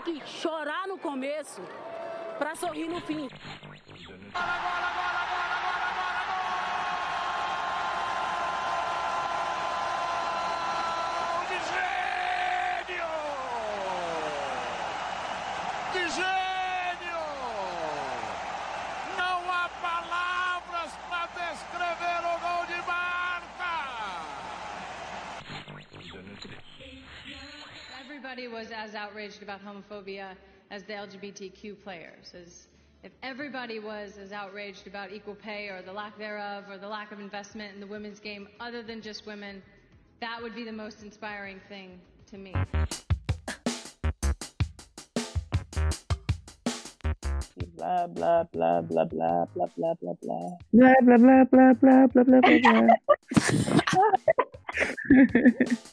tem que chorar no começo para sorrir no fim. everybody was as outraged about homophobia as the LGBTQ players. As if everybody was as outraged about equal pay or the lack thereof or the lack of investment in the women's game other than just women, that would be the most inspiring thing to me. Blah blah blah blah blah blah blah blah blah blah blah blah blah blah blah blah blah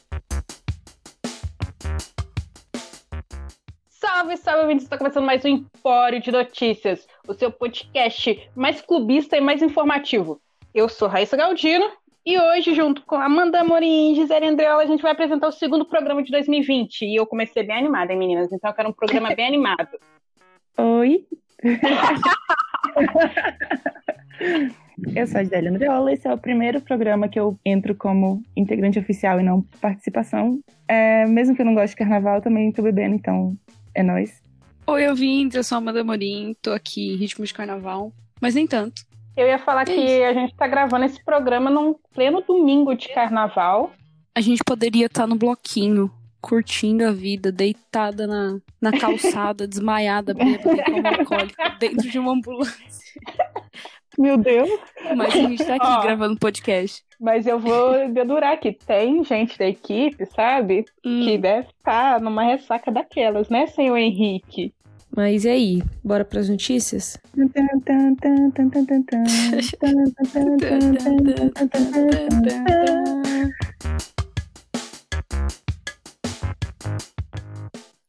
Salve, salve, ouvintes! Está começando mais um Empório de Notícias, o seu podcast mais clubista e mais informativo. Eu sou Raíssa Galdino e hoje, junto com Amanda Amorim e Gisele Andreola, a gente vai apresentar o segundo programa de 2020. E eu comecei bem animada, hein, meninas? Então eu quero um programa bem animado. Oi! eu sou a Gisele Andreola, esse é o primeiro programa que eu entro como integrante oficial e não participação. É, mesmo que eu não goste de carnaval, também tô bebendo, então é nóis. Oi, ouvintes, eu sou a Amanda Morim, tô aqui em ritmo de carnaval, mas nem tanto. Eu ia falar é que isso. a gente tá gravando esse programa num pleno domingo de carnaval. A gente poderia estar tá no bloquinho, curtindo a vida, deitada na, na calçada, desmaiada, bêbada, alcoólica, dentro de uma ambulância. Meu Deus. Mas a gente tá aqui Ó, gravando podcast. Mas eu vou dedurar que tem gente da equipe, sabe? Hum. Que deve estar numa ressaca daquelas, né, senhor Henrique? Mas e aí? Bora pras notícias?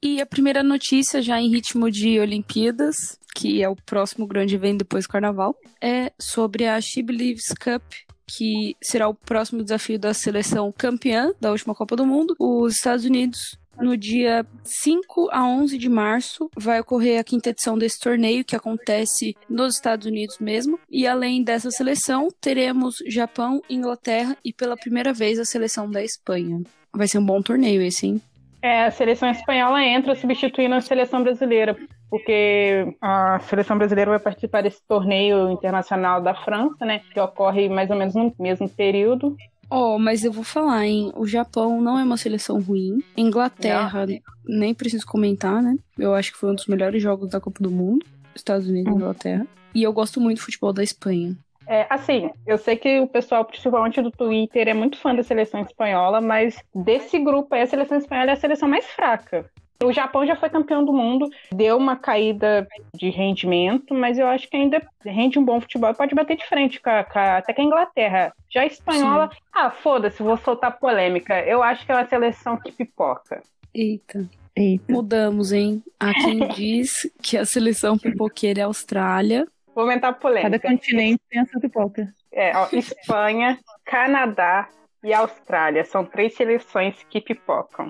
E a primeira notícia, já em ritmo de Olimpíadas, que é o próximo grande evento depois do Carnaval, é sobre a She Believes Cup, que será o próximo desafio da seleção campeã da última Copa do Mundo, os Estados Unidos. No dia 5 a 11 de março vai ocorrer a quinta edição desse torneio, que acontece nos Estados Unidos mesmo. E além dessa seleção, teremos Japão, Inglaterra e pela primeira vez a seleção da Espanha. Vai ser um bom torneio esse, hein? É, a seleção espanhola entra substituindo a seleção brasileira, porque a seleção brasileira vai participar desse torneio internacional da França, né? Que ocorre mais ou menos no mesmo período. Oh, mas eu vou falar, hein? O Japão não é uma seleção ruim. Inglaterra, não. nem preciso comentar, né? Eu acho que foi um dos melhores jogos da Copa do Mundo. Estados Unidos e hum. Inglaterra. E eu gosto muito do futebol da Espanha. É, assim, eu sei que o pessoal, principalmente do Twitter, é muito fã da seleção espanhola, mas desse grupo aí, a seleção espanhola é a seleção mais fraca. O Japão já foi campeão do mundo, deu uma caída de rendimento, mas eu acho que ainda rende um bom futebol e pode bater de frente com a, com a, até com a Inglaterra. Já a espanhola, Sim. ah, foda-se, vou soltar polêmica. Eu acho que é uma seleção que pipoca. Eita. Eita. Mudamos, hein? Há quem diz que a seleção pipoqueira é a Austrália, Vou aumentar a polêmica. Cada continente tem a sua pipoca. É, ó, Espanha, Canadá e Austrália. São três seleções que pipocam.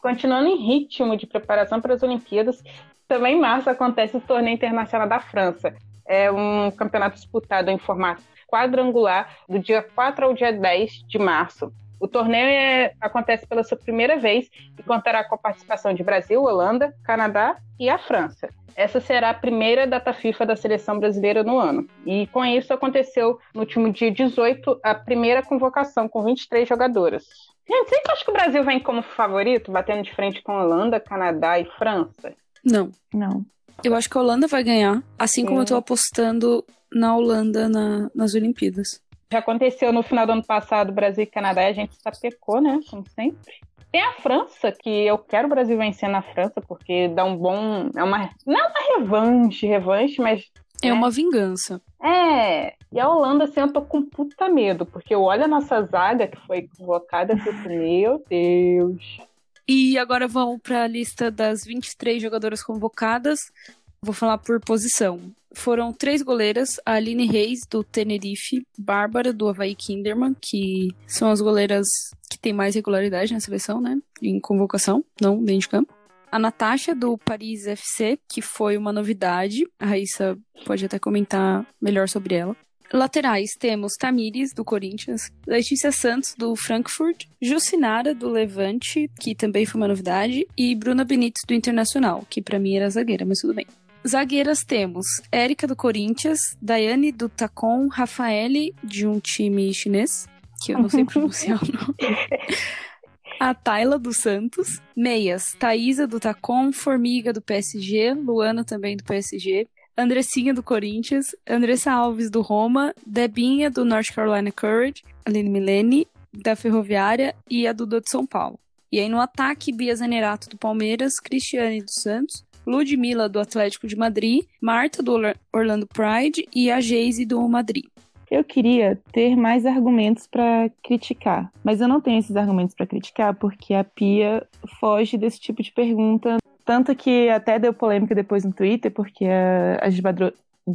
Continuando em ritmo de preparação para as Olimpíadas, também em março acontece o Torneio Internacional da França. É um campeonato disputado em formato quadrangular do dia 4 ao dia 10 de março. O torneio é, acontece pela sua primeira vez e contará com a participação de Brasil, Holanda, Canadá e a França. Essa será a primeira data FIFA da seleção brasileira no ano. E com isso aconteceu no último dia 18 a primeira convocação com 23 jogadoras. Gente, você acha que o Brasil vem como favorito, batendo de frente com Holanda, Canadá e França? Não. Não. Eu acho que a Holanda vai ganhar, assim como é. eu tô apostando na Holanda na, nas Olimpíadas. Já aconteceu no final do ano passado, Brasil e Canadá, e a gente sapecou, né? Como sempre. Tem a França, que eu quero o Brasil vencer na França, porque dá um bom. É uma, não é uma revanche, revanche, mas. É né? uma vingança. É. E a Holanda, assim, eu tô com puta medo, porque eu olho a nossa zaga que foi convocada e fico, meu Deus. E agora vamos para a lista das 23 jogadoras convocadas. Vou falar por posição. Foram três goleiras, a Aline Reis, do Tenerife, Bárbara, do Havaí Kinderman, que são as goleiras que têm mais regularidade na seleção, né? Em convocação, não dentro de campo. A Natasha do Paris FC, que foi uma novidade. A Raíssa pode até comentar melhor sobre ela. Laterais temos Tamires, do Corinthians, Letícia Santos, do Frankfurt, Jucinara, do Levante, que também foi uma novidade, e Bruna Benítez, do Internacional, que para mim era zagueira, mas tudo bem. Zagueiras temos Érica, do Corinthians, Daiane, do Tacon, Rafaele, de um time chinês, que eu não sei pronunciar o nome. A Tayla do Santos. Meias, Thaisa do Tacon, Formiga do PSG, Luana também do PSG, Andressinha do Corinthians, Andressa Alves do Roma, Debinha do North Carolina Courage, Aline Milene da Ferroviária e a Duda de São Paulo. E aí no ataque, Bia Zanerato do Palmeiras, Cristiane do Santos, Ludmilla do Atlético de Madrid, Marta do Orlando Pride e a Geise do Madrid. Eu queria ter mais argumentos para criticar, mas eu não tenho esses argumentos para criticar porque a Pia foge desse tipo de pergunta. Tanto que até deu polêmica depois no Twitter, porque as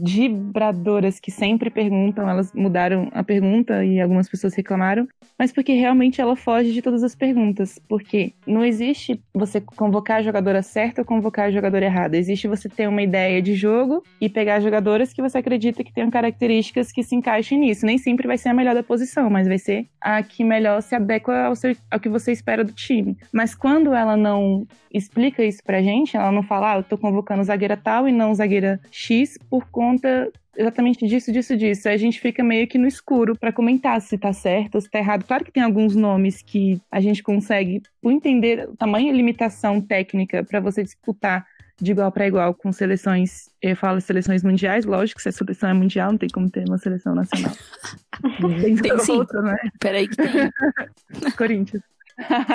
vibradoras que sempre perguntam, elas mudaram a pergunta e algumas pessoas reclamaram, mas porque realmente ela foge de todas as perguntas. Porque não existe você convocar a jogadora certa ou convocar a jogadora errada. Existe você ter uma ideia de jogo e pegar jogadoras que você acredita que tenham características que se encaixem nisso. Nem sempre vai ser a melhor da posição, mas vai ser a que melhor se adequa ao, seu, ao que você espera do time. Mas quando ela não explica isso pra gente, ela não fala, ah, eu tô convocando zagueira tal e não zagueira X por conta exatamente disso, disso, disso. Aí a gente fica meio que no escuro para comentar se tá certo se tá errado. Claro que tem alguns nomes que a gente consegue entender o tamanho e limitação técnica para você disputar de igual para igual com seleções, eu falo seleções mundiais, lógico, se a seleção é mundial, não tem como ter uma seleção nacional. tem sim. Outra, né? Peraí que tem. Corinthians.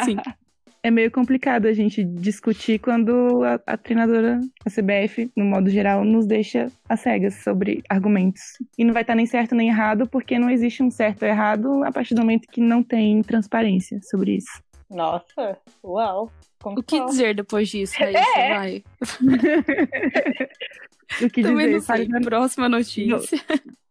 Sim é meio complicado a gente discutir quando a, a, treinadora, a CBF, no modo geral, nos deixa às cegas sobre argumentos. E não vai estar nem certo nem errado, porque não existe um certo ou errado a partir do momento que não tem transparência sobre isso. Nossa, uau. O que dizer depois disso, Raíssa? É. Vai. o que Também dizer? Não sei. Próxima notícia.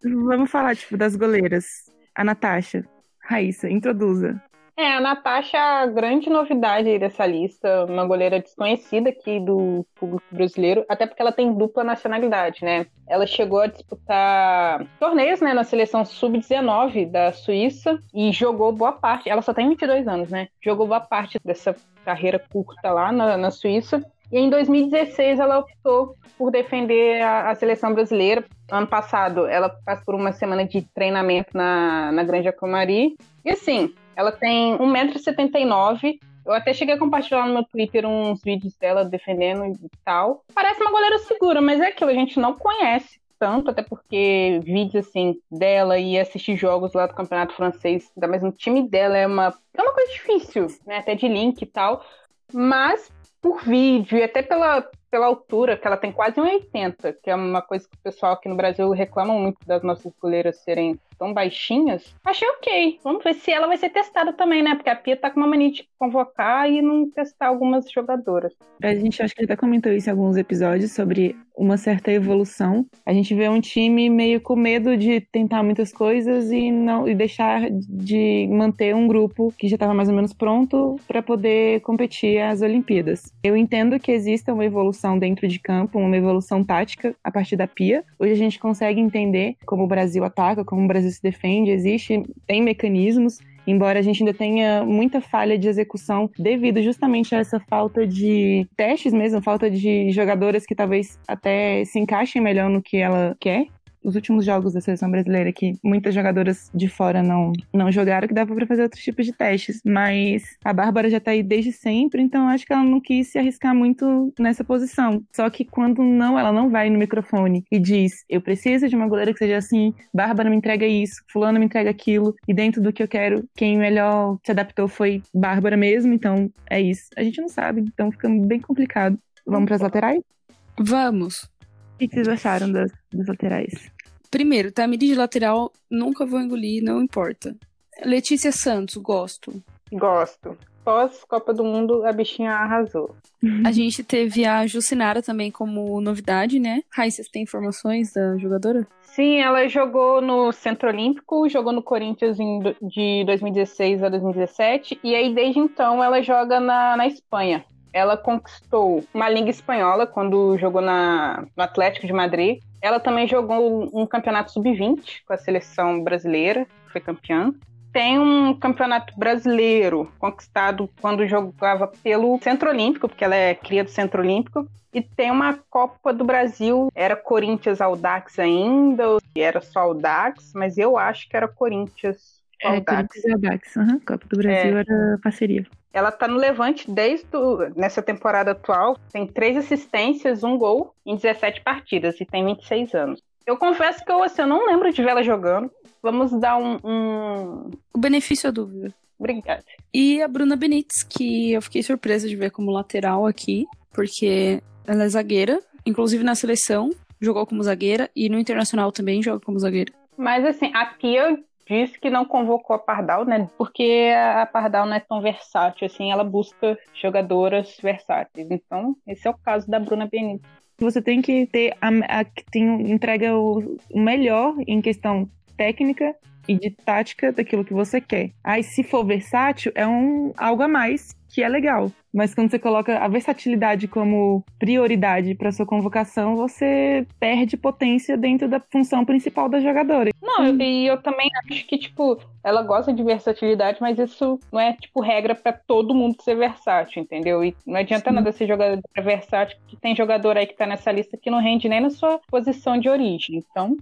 Vamos falar, tipo, das goleiras. A Natasha. Raíssa, introduza. É, a Natasha a grande novidade dessa lista, uma goleira desconhecida aqui do público brasileiro, até porque ela tem dupla nacionalidade, né? Ela chegou a disputar torneios, né, na seleção sub-19 da Suíça e jogou boa parte, ela só tem 22 anos, né? Jogou boa parte dessa carreira curta lá na, na Suíça. E em 2016 ela optou por defender a, a, seleção brasileira. Ano passado ela passou por uma semana de treinamento na, na Grande Acomari. E assim, ela tem 1,79m. Eu até cheguei a compartilhar no meu Twitter uns vídeos dela defendendo e tal. Parece uma goleira segura, mas é aquilo, a gente não conhece tanto, até porque vídeos assim dela e assistir jogos lá do Campeonato Francês, ainda mais no time dela, é uma, é uma coisa difícil, né? Até de link e tal. Mas por vídeo e até pela, pela altura, que ela tem quase 1,80, que é uma coisa que o pessoal aqui no Brasil reclama muito das nossas goleiras serem tão baixinhas, achei ok. Vamos ver se ela vai ser testada também, né? Porque a Pia tá com uma mania de convocar e não testar algumas jogadoras. A gente acho que até comentou isso em alguns episódios sobre uma certa evolução. A gente vê um time meio com medo de tentar muitas coisas e não e deixar de manter um grupo que já estava mais ou menos pronto para poder competir às Olimpíadas. Eu entendo que exista uma evolução dentro de campo, uma evolução tática a partir da Pia. Hoje a gente consegue entender como o Brasil ataca, como o Brasil Se defende, existe, tem mecanismos, embora a gente ainda tenha muita falha de execução devido justamente a essa falta de testes mesmo, falta de jogadoras que talvez até se encaixem melhor no que ela quer os últimos jogos da seleção brasileira que muitas jogadoras de fora não, não jogaram, que dava para fazer outros tipos de testes. Mas a Bárbara já tá aí desde sempre, então acho que ela não quis se arriscar muito nessa posição. Só que quando não, ela não vai no microfone e diz: Eu preciso de uma goleira que seja assim, Bárbara me entrega isso, Fulano me entrega aquilo, e dentro do que eu quero, quem melhor se adaptou foi Bárbara mesmo, então é isso. A gente não sabe, então fica bem complicado. Vamos para as laterais? Vamos. O que vocês acharam das, das laterais? Primeiro, Tamiri de lateral, nunca vou engolir, não importa. Letícia Santos, gosto. Gosto. Pós Copa do Mundo, a bichinha arrasou. A gente teve a Jucinara também como novidade, né? Rai, vocês têm informações da jogadora? Sim, ela jogou no Centro Olímpico, jogou no Corinthians em, de 2016 a 2017, e aí desde então ela joga na, na Espanha. Ela conquistou uma Liga Espanhola quando jogou na, no Atlético de Madrid. Ela também jogou um campeonato sub-20 com a seleção brasileira, foi campeã. Tem um campeonato brasileiro conquistado quando jogava pelo Centro Olímpico, porque ela é cria do Centro Olímpico. E tem uma Copa do Brasil, era Corinthians Audax ainda, ou era só Audax, mas eu acho que era Corinthians é, Audax. Corinthians Audax, uhum. Copa do Brasil é. era parceria. Ela tá no Levante desde o, nessa temporada atual, tem três assistências, um gol em 17 partidas e tem 26 anos. Eu confesso que eu, assim, eu não lembro de ver ela jogando. Vamos dar um, um... O benefício é dúvida. Obrigada. E a Bruna Benítez, que eu fiquei surpresa de ver como lateral aqui, porque ela é zagueira, inclusive na seleção jogou como zagueira e no internacional também joga como zagueira. Mas assim, aqui eu disse que não convocou a Pardal, né? Porque a Pardal não é tão versátil, assim, ela busca jogadoras versáteis. Então, esse é o caso da Bruna Benítez. Você tem que ter a, que tem, entrega o, o melhor em questão técnica e de tática daquilo que você quer. Aí, se for versátil, é um algo a mais que é legal. Mas quando você coloca a versatilidade como prioridade para sua convocação, você perde potência dentro da função principal da jogadora. Não, hum. e eu também acho que, tipo, ela gosta de versatilidade, mas isso não é, tipo, regra para todo mundo ser versátil, entendeu? E não adianta Sim. nada ser jogador versátil, que tem jogador aí que tá nessa lista que não rende nem na sua posição de origem. Então,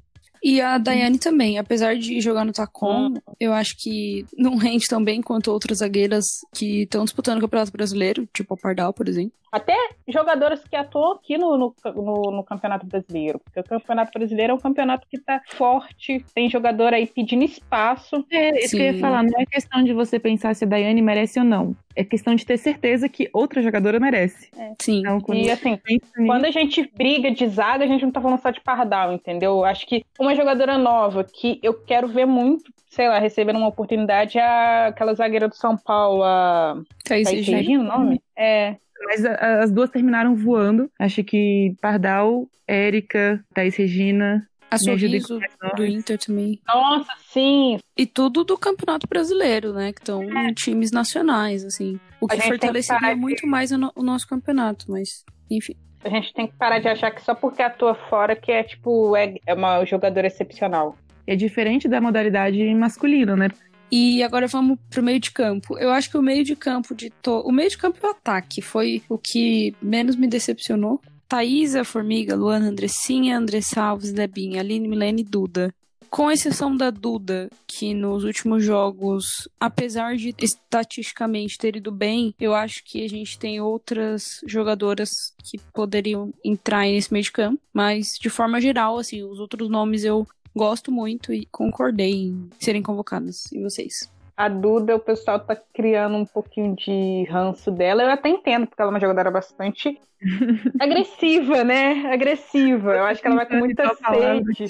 e a Daiane também, apesar de jogar no Tacom, hum. eu acho que não rende tão bem quanto outras zagueiras que estão disputando o Campeonato Brasileiro, tipo a Pardal, por exemplo. Até jogadoras que atuam aqui no, no, no, no Campeonato Brasileiro, porque o Campeonato Brasileiro é um campeonato que tá forte, tem jogador aí pedindo espaço. É, isso que eu ia falar, não é questão de você pensar se a Daiane merece ou não. É questão de ter certeza que outra jogadora merece. É. Sim. Então, quando e assim, quando a gente briga de zaga, a gente não tá falando só de pardal, entendeu? Acho que uma jogadora nova que eu quero ver muito sei lá, recebendo uma oportunidade é aquela zagueira do São Paulo, a Thaís Regina, o nome? É, mas a, as duas terminaram voando. Acho que Pardal, Érica, Thaís Regina. A Sorriso do Inter também. Nossa, sim! E tudo do Campeonato Brasileiro, né? Que estão é. times nacionais, assim. O que fortaleceria que muito de... mais o, no, o nosso campeonato, mas, enfim. A gente tem que parar de achar que só porque atua fora que é, tipo, é, é uma jogadora excepcional. É diferente da modalidade masculina, né? E agora vamos pro meio de campo. Eu acho que o meio de campo de to... o meio de campo e o ataque foi o que menos me decepcionou. Thaisa, Formiga, Luana, Andressinha, Andressa Alves, Debinha, Aline, Milene e Duda. Com exceção da Duda, que nos últimos jogos, apesar de estatisticamente ter ido bem, eu acho que a gente tem outras jogadoras que poderiam entrar nesse meio de campo. Mas, de forma geral, assim, os outros nomes eu gosto muito e concordei em serem convocadas. E vocês? A Duda, o pessoal tá criando um pouquinho de ranço dela. Eu até entendo, porque ela é uma jogadora bastante agressiva, né? Agressiva. Eu acho que ela vai com muita sede.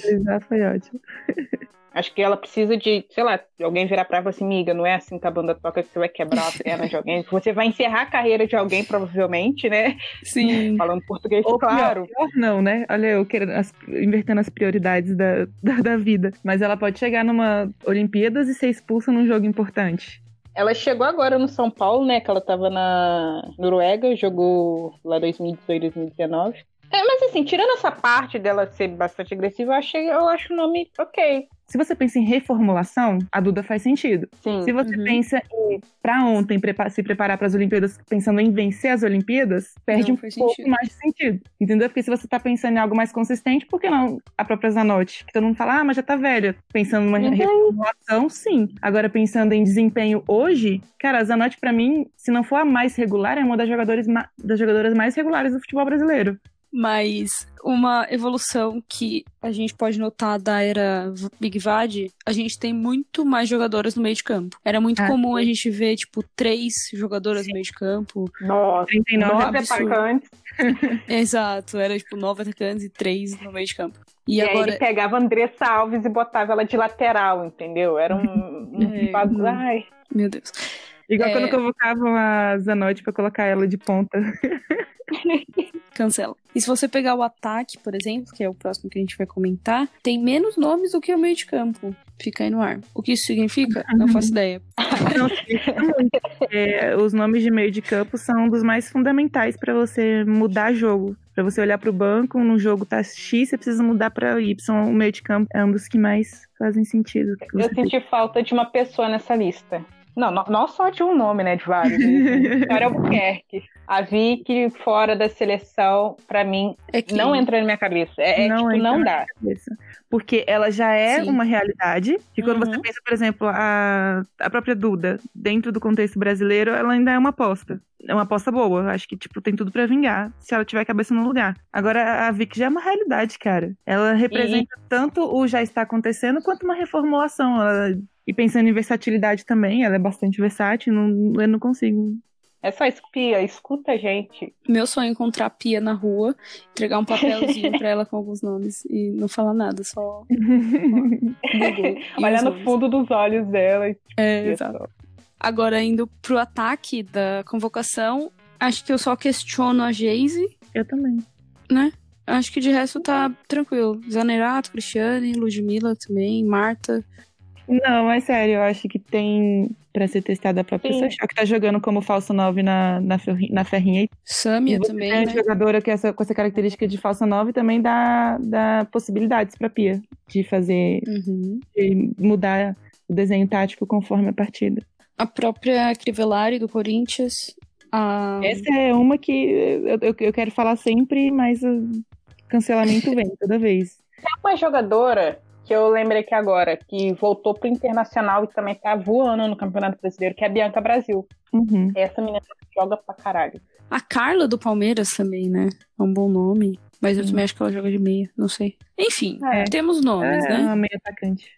Foi ótimo. Acho que ela precisa de, sei lá, alguém virar pra ela assim, miga, não é assim que a banda toca que você vai quebrar a perna de alguém. Você vai encerrar a carreira de alguém, provavelmente, né? Sim. Falando português, Ou claro. Pior, não, né? Olha, eu querendo, as, invertendo as prioridades da, da, da vida. Mas ela pode chegar numa Olimpíadas e ser expulsa num jogo importante. Ela chegou agora no São Paulo, né? Que ela tava na Noruega, jogou lá 2018, 2019. É, mas assim, tirando essa parte dela ser bastante agressiva, eu, achei, eu acho o nome ok. Se você pensa em reformulação, a Duda faz sentido. Sim. Se você uhum. pensa em, pra ontem, se preparar para as Olimpíadas, pensando em vencer as Olimpíadas, perde não, um pouco sentido. mais de sentido. Entendeu? Porque se você tá pensando em algo mais consistente, por que não a própria Zanotti? Que todo mundo fala, ah, mas já tá velha. Pensando numa uhum. reformulação, sim. Agora, pensando em desempenho hoje, cara, a Zanotti, pra mim, se não for a mais regular, é uma das jogadoras, das jogadoras mais regulares do futebol brasileiro. Mas uma evolução que a gente pode notar da era Big Vad, a gente tem muito mais jogadoras no meio de campo. Era muito é. comum a gente ver, tipo, três jogadoras no meio de campo. Nossa, 39 atacantes. Exato, era tipo nove atacantes e três no meio de campo. E, e agora... ele pegava a Andressa Alves e botava ela de lateral, entendeu? Era um, um é, bagulho. Ai. Meu Deus. Igual é... quando convocavam a Zanotti pra colocar ela de ponta. Cancela. E se você pegar o ataque, por exemplo, que é o próximo que a gente vai comentar, tem menos nomes do que o meio de campo. Fica aí no ar. O que isso significa? Não faço ideia. Não, é, os nomes de meio de campo são um dos mais fundamentais para você mudar jogo. Para você olhar para o banco, no jogo tá X, você precisa mudar para Y. O meio de campo é um dos que mais fazem sentido. Eu senti falta de uma pessoa nessa lista. Não, não, não só de um nome, né? De vários. Vitória Albuquerque. A Vicky fora da seleção, pra mim, É que não entra na minha cabeça. É, é, Não tipo, não dá. Porque ela já é Sim. uma realidade. Que quando Uhum. você pensa, por exemplo, a, a própria Duda, dentro do contexto brasileiro, ela ainda é uma aposta. É uma aposta boa. Acho que, tipo, tem tudo pra vingar se ela tiver a cabeça no lugar. Agora, a Vicky já é uma realidade, cara. Ela representa tanto o já está acontecendo quanto uma reformulação. Ela- E pensando em versatilidade também, ela é bastante versátil. Não, eu não consigo. É só espia, escuta a gente. Meu sonho é encontrar a Pia na rua, entregar um papelzinho pra ela com alguns nomes e não falar nada, só e Olhar no fundo dos olhos dela. e É, espia exato. Agora, indo pro ataque da convocação, acho que eu só questiono a Geise, Eu também. né? Acho que de resto tá tranquilo. Zanerato, Cristiane, Ludmilla também, Marta. Não, mas sério, eu acho que tem pra ser testada a própria Sim. Sachá, que tá jogando como falso 9 na, na, na ferrinha. Samia também, a né? jogadora que essa, com essa característica de falsa 9 também dá, dá possibilidades pra Pia de fazer, Uhum. de mudar o desenho tático conforme a partida. A própria Crivellari do Corinthians. A... Essa é uma que eu, eu, eu quero falar sempre, mas o cancelamento vem toda vez. Tem uma jogadora que eu lembrei aqui agora, que voltou pro Internacional e também tá voando no Campeonato Brasileiro, que é a Bianca Brasil. Uhum. Essa menina joga pra caralho. a Carla do Palmeiras também, né? É um bom nome. Mas eu Sim. também acho que ela joga de meia, não sei. Enfim, É. temos nomes, é né? uma meia atacante.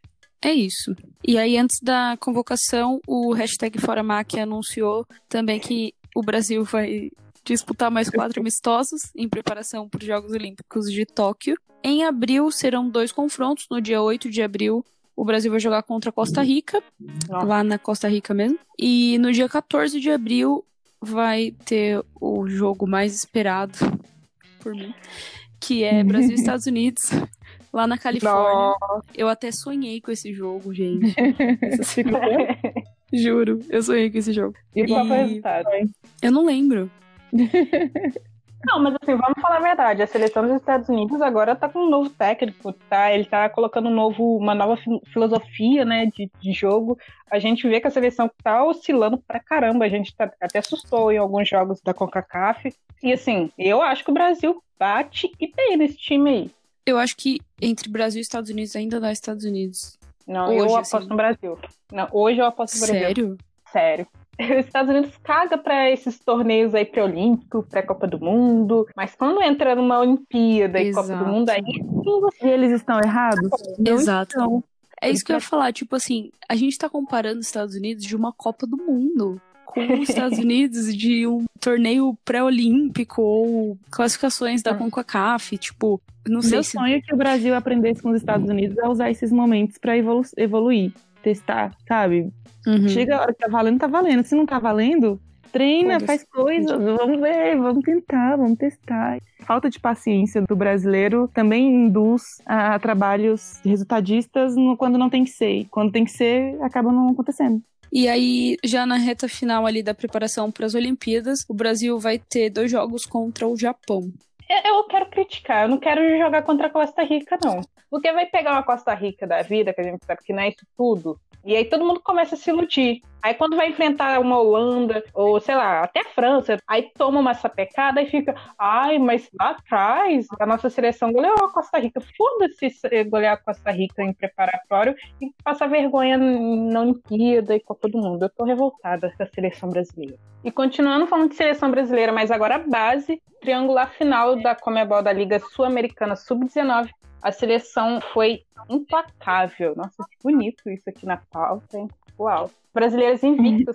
É isso. E aí, antes da convocação, o hashtag Fora Máquia anunciou também que o Brasil vai disputar mais quatro amistosos em preparação para os Jogos Olímpicos de Tóquio. Em abril serão dois confrontos. No dia 8 de abril, o Brasil vai jogar contra a Costa Rica, Nossa. lá na Costa Rica mesmo. E no dia 14 de abril vai ter o jogo mais esperado por mim, que é Brasil e Estados Unidos, lá na Califórnia. Eu até sonhei com esse jogo, gente. Essa semana. Juro, eu sonhei com esse jogo. E qual foi o resultado? Eu não lembro. Não, mas assim, vamos falar a verdade. A seleção dos Estados Unidos agora tá com um novo técnico, tá? Ele tá colocando um novo, uma nova fi- filosofia, né, de, de jogo. A gente vê que a seleção tá oscilando pra caramba. A gente tá, até assustou em alguns jogos da CONCACAF. E assim, eu acho que o Brasil bate e bem nesse time aí. Eu acho que entre Brasil e Estados Unidos ainda dá Estados Unidos. Não, Hoje, eu assim. aposto no Brasil. Não, hoje eu aposto no Brasil. Sério? Sério. Os Estados Unidos caga pra esses torneios aí pré-olímpico, pré-Copa do Mundo, mas quando entra numa Olimpíada e Copa do Exato. Mundo, aí E eles estão errados? Não Exato. estão. É isso que eu ia falar. Tipo assim, a gente tá comparando os Estados Unidos de uma Copa do Mundo com os Estados Unidos de um torneio pré-olímpico ou classificações da Ah. CONCACAF. Tipo, não sei Meu se. sonho é que o Brasil aprendesse com os Estados Unidos a usar esses momentos pra evolu evoluir, testar, sabe? Uhum. Chega a hora que tá valendo, tá valendo. Se não tá valendo, treina, faz coisa, vamos ver, vamos tentar, vamos testar. Falta de paciência do brasileiro também induz a trabalhos resultadistas no- quando não tem que ser. Quando tem que ser, acaba não acontecendo. E aí, já na reta final ali da preparação para as Olimpíadas, o Brasil vai ter dois jogos contra o Japão. Eu quero criticar, eu não quero jogar contra a Costa Rica, não. Porque vai pegar uma Costa Rica da vida, que a gente sabe que não é isso tudo, e aí todo mundo começa a se iludir. Aí quando vai enfrentar uma Holanda, ou sei lá, até a França, aí toma uma sapecada e fica, ai, mas lá atrás a nossa seleção goleou a Costa Rica. Foda-se se golear a Costa Rica em preparatório e passar vergonha na Olimpíada e Copa do Mundo. Eu tô revoltada com a seleção brasileira. E continuando falando de seleção brasileira, mas agora a base, triangular final da Comebol da Liga Sul-Americana Sub-19. A seleção foi implacável. Nossa, que bonito isso aqui na pauta, hein? Uau.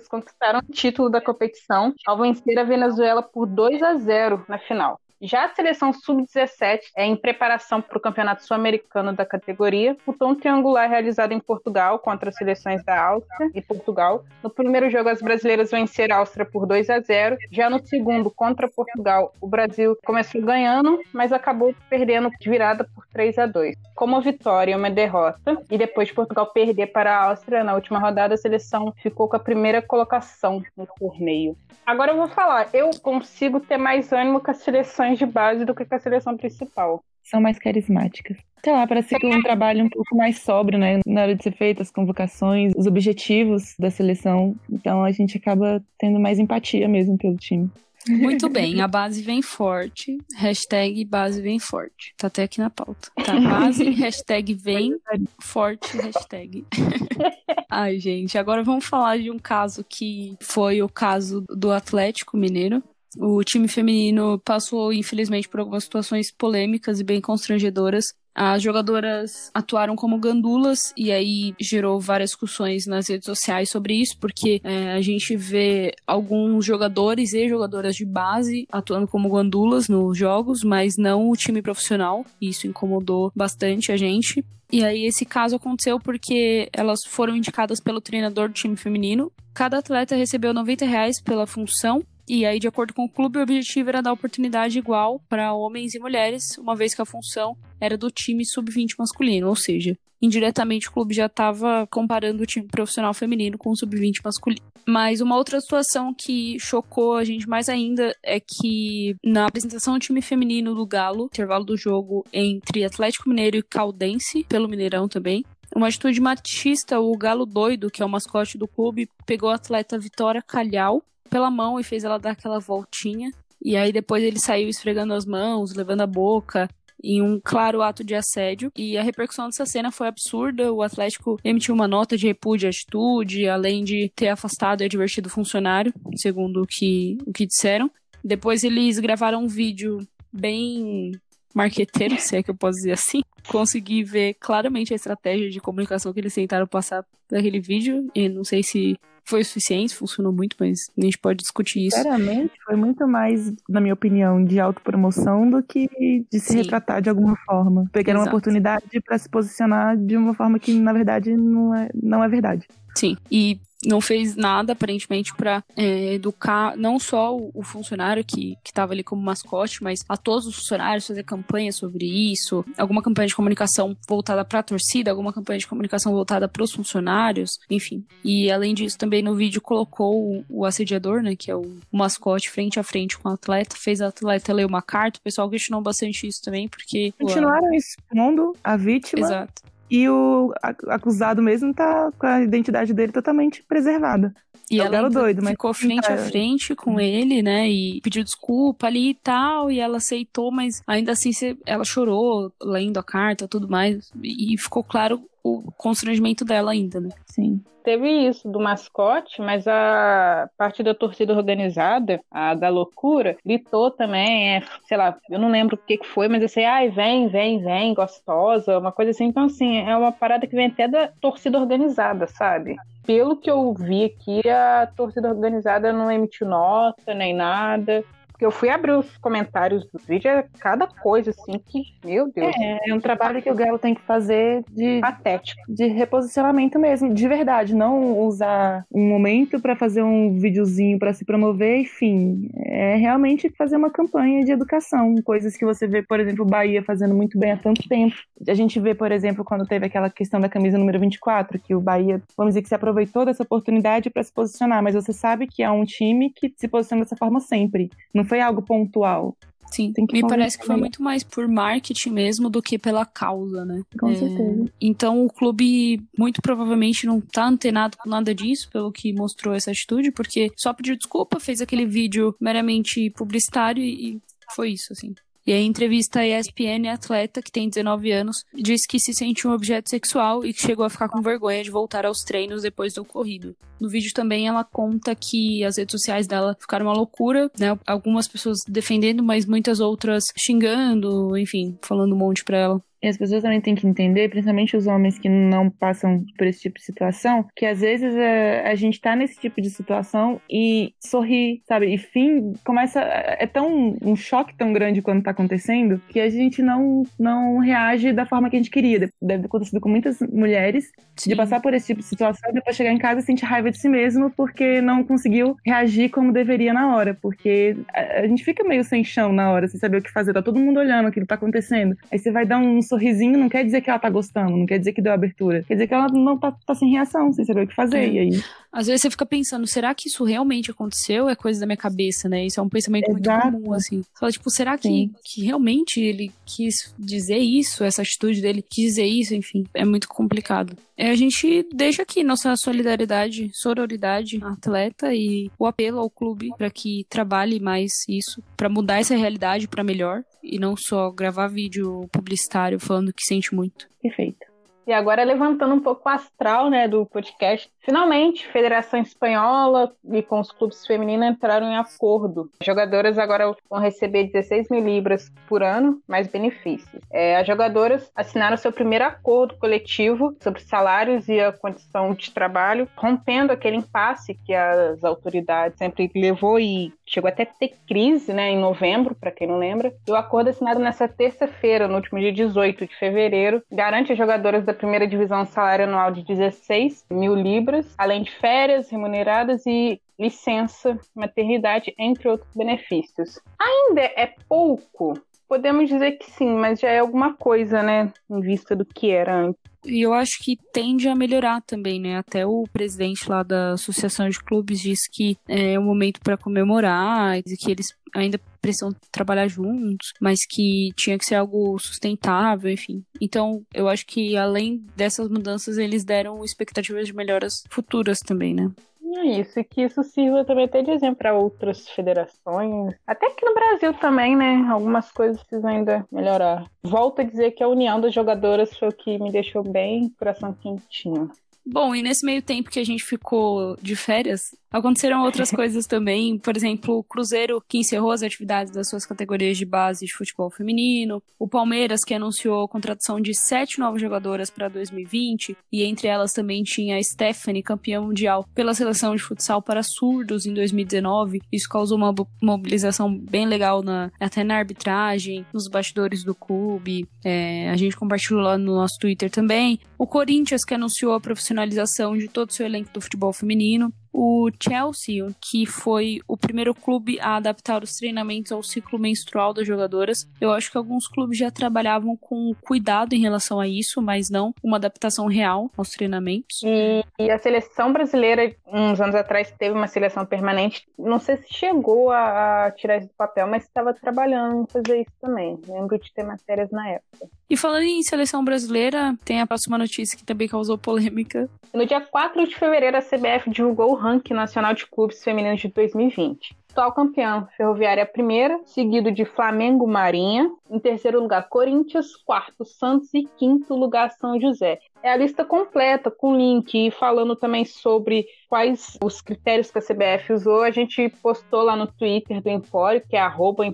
Conquistaram o título da competição ao vencer a Venezuela por 2 a 0 na final. Já a seleção sub-17 é em preparação para o Campeonato Sul-Americano da categoria. Disputou um triangular realizado em Portugal contra as seleções da Áustria e Portugal. No primeiro jogo, as brasileiras venceram a Áustria por 2 a 0. Já no segundo, contra Portugal, o Brasil começou ganhando, mas acabou perdendo de virada por 3 a 2. Como vitória e uma derrota, e depois de Portugal perder para a Áustria na última rodada, a seleção ficou com a primeira colocação no torneio. Agora eu vou falar, eu consigo ter mais ânimo com as seleções de base do que com a seleção principal. São mais carismáticas. Sei lá, parece que um trabalho um pouco mais sóbrio, né? Na hora de ser feito, as convocações, os objetivos da seleção. Então a gente acaba tendo mais empatia mesmo pelo time. Muito bem, a base vem forte. Hashtag base vem forte. Tá até aqui na pauta. Tá, base, hashtag vem forte, hashtag. Ai, gente, agora vamos falar de um caso que foi o caso do Atlético Mineiro. O time feminino passou, infelizmente, por algumas situações polêmicas e bem constrangedoras as jogadoras atuaram como gandulas e aí gerou várias discussões nas redes sociais sobre isso, porque é, a gente vê alguns jogadores e jogadoras de base atuando como gandulas nos jogos, mas não o time profissional. Isso incomodou bastante a gente. E aí esse caso aconteceu porque elas foram indicadas pelo treinador do time feminino. Cada atleta recebeu 90 reais pela função e aí, de acordo com o clube, o objetivo era dar oportunidade igual para homens e mulheres, uma vez que a função era do time sub-20 masculino, ou seja, indiretamente o clube já estava comparando o time profissional feminino com o sub-20 masculino. Mas uma outra situação que chocou a gente mais ainda é que na apresentação do time feminino do Galo, intervalo do jogo entre Atlético Mineiro e Caldense, pelo Mineirão também, uma atitude machista, o Galo Doido, que é o mascote do clube, pegou a atleta Vitória Calhau pela mão e fez ela dar aquela voltinha. E aí depois ele saiu esfregando as mãos, levando a boca, em um claro ato de assédio. E a repercussão dessa cena foi absurda. O Atlético emitiu uma nota de repúdio à atitude, além de ter afastado e advertido o funcionário, segundo o que, o que disseram. Depois eles gravaram um vídeo bem marqueteiro, se é que eu posso dizer assim. Consegui ver claramente a estratégia de comunicação que eles tentaram passar naquele vídeo. E não sei se foi o suficiente, funcionou muito, mas a gente pode discutir isso. Sinceramente, foi muito mais, na minha opinião, de autopromoção do que de se Sim. retratar de alguma forma. Pegaram uma oportunidade para se posicionar de uma forma que, na verdade, não é, não é verdade. Sim, e não fez nada, aparentemente, para é, educar não só o, o funcionário que estava ali como mascote, mas a todos os funcionários fazer campanha sobre isso, alguma campanha de comunicação voltada para a torcida, alguma campanha de comunicação voltada para os funcionários, enfim. E além disso, também no vídeo colocou o, o assediador, né, que é o, o, mascote, frente a frente com o atleta, fez a atleta ler uma carta. O pessoal questionou bastante isso também, porque. Continuaram expondo a vítima. Exato e o acusado mesmo tá com a identidade dele totalmente preservada. E é ela doido, mas ficou frente a frente com ele, né? E pediu desculpa ali e tal. E ela aceitou, mas ainda assim ela chorou lendo a carta tudo mais. E ficou claro o constrangimento dela ainda, né? Sim teve isso do mascote, mas a parte da torcida organizada, a da loucura, gritou também, é, sei lá, eu não lembro o que, que foi, mas eu sei, ai, vem, vem, vem, gostosa, uma coisa assim. Então, assim, é uma parada que vem até da torcida organizada, sabe? Pelo que eu vi aqui, a torcida organizada não emitiu nota nem nada. Porque eu fui abrir os comentários do vídeo, é cada coisa assim que, meu Deus. É, é um trabalho que o Galo tem que fazer de patético, de reposicionamento mesmo, de verdade, não usar um momento para fazer um videozinho para se promover, enfim, é realmente fazer uma campanha de educação, coisas que você vê, por exemplo, o Bahia fazendo muito bem há tanto tempo. A gente vê, por exemplo, quando teve aquela questão da camisa número 24, que o Bahia, vamos dizer que se aproveitou dessa oportunidade para se posicionar, mas você sabe que há um time que se posiciona dessa forma sempre. Não não foi algo pontual. Sim, me parece que foi muito mais por marketing mesmo do que pela causa, né? Com é, certeza. Então o clube muito provavelmente não tá antenado com nada disso, pelo que mostrou essa atitude, porque só pediu desculpa, fez aquele vídeo meramente publicitário e foi isso, assim. E a entrevista a ESPN, atleta que tem 19 anos, disse que se sente um objeto sexual e que chegou a ficar com vergonha de voltar aos treinos depois do ocorrido. No vídeo também ela conta que as redes sociais dela ficaram uma loucura, né? Algumas pessoas defendendo, mas muitas outras xingando, enfim, falando um monte pra ela. E as pessoas também têm que entender, principalmente os homens que não passam por esse tipo de situação, que às vezes a, é, a gente tá nesse tipo de situação e sorri, sabe? E fim começa. É tão um choque tão grande quando tá acontecendo que a gente não, não reage da forma que a gente queria. Deve ter acontecido com muitas mulheres Sim. de passar por esse tipo de situação e depois chegar em casa e sentir raiva de si mesmo porque não conseguiu reagir como deveria na hora. Porque a, a gente fica meio sem chão na hora, sem saber o que fazer. Tá todo mundo olhando o que tá acontecendo. Aí você vai dar um sorrisinho, não quer dizer que ela tá gostando, não quer dizer que deu abertura. Quer dizer que ela não tá, tá sem reação, sem saber o que fazer. É. E aí. Às vezes você fica pensando, será que isso realmente aconteceu? É coisa da minha cabeça, né? Isso é um pensamento Exato. muito comum, assim. Você fala, tipo, será que, que realmente ele quis dizer isso? Essa atitude dele quis dizer isso? Enfim, é muito complicado. É, a gente deixa aqui nossa solidariedade, sororidade atleta e o apelo ao clube para que trabalhe mais isso, para mudar essa realidade para melhor e não só gravar vídeo publicitário falando que sente muito. Perfeito. E agora levantando um pouco o astral né, do podcast, finalmente, Federação Espanhola e com os clubes femininos entraram em acordo. As jogadoras agora vão receber 16 mil libras por ano, mais benefícios. É, as jogadoras assinaram seu primeiro acordo coletivo sobre salários e a condição de trabalho, rompendo aquele impasse que as autoridades sempre levou e chegou até a ter crise né, em novembro, para quem não lembra. E o acordo assinado nessa terça-feira, no último dia 18 de fevereiro, garante às jogadoras da primeira divisão um salário anual de 16 mil libras, além de férias remuneradas e licença, maternidade, entre outros benefícios. Ainda é pouco? Podemos dizer que sim, mas já é alguma coisa, né? Em vista do que era antes. E eu acho que tende a melhorar também, né? Até o presidente lá da Associação de Clubes disse que é um momento para comemorar, que eles ainda precisam trabalhar juntos, mas que tinha que ser algo sustentável, enfim. Então, eu acho que além dessas mudanças, eles deram expectativas de melhoras futuras também, né? É isso, e que isso sirva também até de exemplo para outras federações. Até aqui no Brasil também, né? Algumas coisas precisam ainda melhorar. Volto a dizer que a união das jogadoras foi o que me deixou bem coração quentinho. Bom, e nesse meio tempo que a gente ficou de férias, aconteceram outras coisas também. Por exemplo, o Cruzeiro, que encerrou as atividades das suas categorias de base de futebol feminino. O Palmeiras, que anunciou a contratação de sete novas jogadoras para 2020. E entre elas também tinha a Stephanie, campeã mundial pela seleção de futsal para surdos em 2019. Isso causou uma mobilização bem legal na, até na arbitragem, nos bastidores do clube. É, a gente compartilhou lá no nosso Twitter também. O Corinthians, que anunciou a profissionalização de todo o seu elenco do futebol feminino o Chelsea, que foi o primeiro clube a adaptar os treinamentos ao ciclo menstrual das jogadoras. Eu acho que alguns clubes já trabalhavam com cuidado em relação a isso, mas não uma adaptação real aos treinamentos. E, e a seleção brasileira, uns anos atrás, teve uma seleção permanente. Não sei se chegou a, a tirar isso do papel, mas estava trabalhando em fazer isso também. Lembro de ter matérias na época. E falando em seleção brasileira, tem a próxima notícia que também causou polêmica. No dia 4 de fevereiro, a CBF divulgou o ranking nacional de clubes femininos de 2020. Atual campeão, Ferroviária primeira, seguido de Flamengo Marinha. Em terceiro lugar, Corinthians. Quarto, Santos. E quinto lugar, São José. É a lista completa, com link e falando também sobre quais os critérios que a CBF usou. A gente postou lá no Twitter do Empório, que é arroba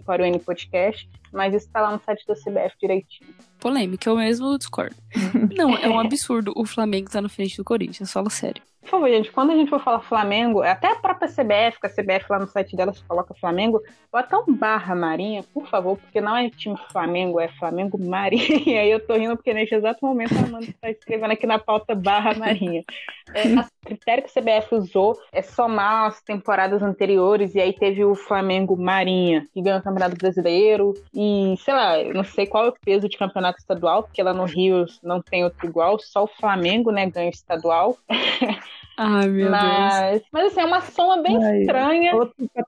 Podcast, mas isso está lá no site da CBF direitinho. Polêmica, eu mesmo discordo. Não, é um absurdo o Flamengo estar tá na frente do Corinthians, fala sério. Por favor, gente, quando a gente for falar Flamengo, até a própria CBF, que a CBF lá no site dela se coloca Flamengo, bota um barra Marinha, por favor, porque não é time Flamengo, é Flamengo Marinha. E eu tô rindo porque neste exato momento a Amanda está escrevendo aqui na pauta barra Marinha. É, o critério que a CBF usou é somar as temporadas anteriores, e aí teve o Flamengo Marinha, que ganhou o Campeonato Brasileiro, e sei lá, eu não sei qual é o peso de campeonato estadual, porque lá no Rio não tem outro igual, só o Flamengo, né, ganha o estadual. Ai, meu mas, Deus. Mas assim, é uma soma bem Ai, estranha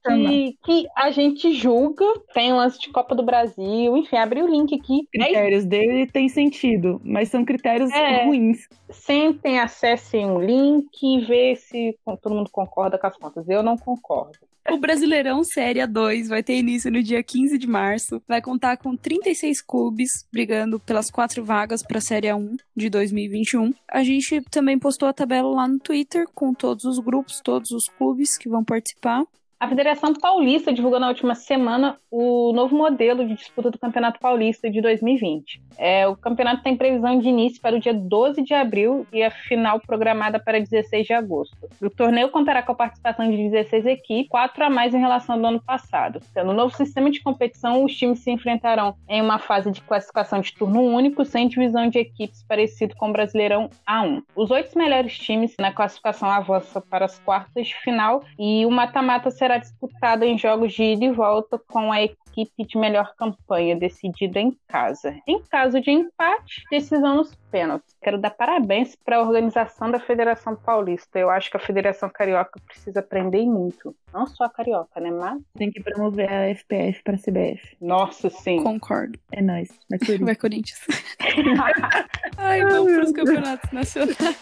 que, que a gente julga. Tem um lance de Copa do Brasil, enfim, abri o link aqui. Critérios dele tem sentido, mas são critérios é, ruins. Sentem, acessem um link e vê se todo mundo concorda com as contas. Eu não concordo. O Brasileirão Série 2 vai ter início no dia 15 de março. Vai contar com 36 clubes brigando pelas quatro vagas para a Série 1 de 2021. A gente também postou a tabela lá no Twitter com todos os grupos, todos os clubes que vão participar. A Federação Paulista divulgou na última semana o novo modelo de disputa do Campeonato Paulista de 2020. É, o campeonato tem previsão de início para o dia 12 de abril e a final programada para 16 de agosto. O torneio contará com a participação de 16 equipes, quatro a mais em relação ao ano passado. Pelo novo sistema de competição, os times se enfrentarão em uma fase de classificação de turno único, sem divisão de equipes, parecido com o Brasileirão A1. Os oito melhores times na classificação avançam para as quartas de final e o mata-mata será disputado em jogos de ida e volta com a equipe de melhor campanha decidida em casa. Em caso de empate, decisão nos pênaltis. Quero dar parabéns para a organização da Federação Paulista. Eu acho que a Federação Carioca precisa aprender muito. Não só a Carioca, né, mas... Tem que promover a FPF para a CBF. Nossa, sim. Concordo. É nóis. Vai Corinthians. Vai Corinthians. Ai, vamos para os campeonatos nacionais.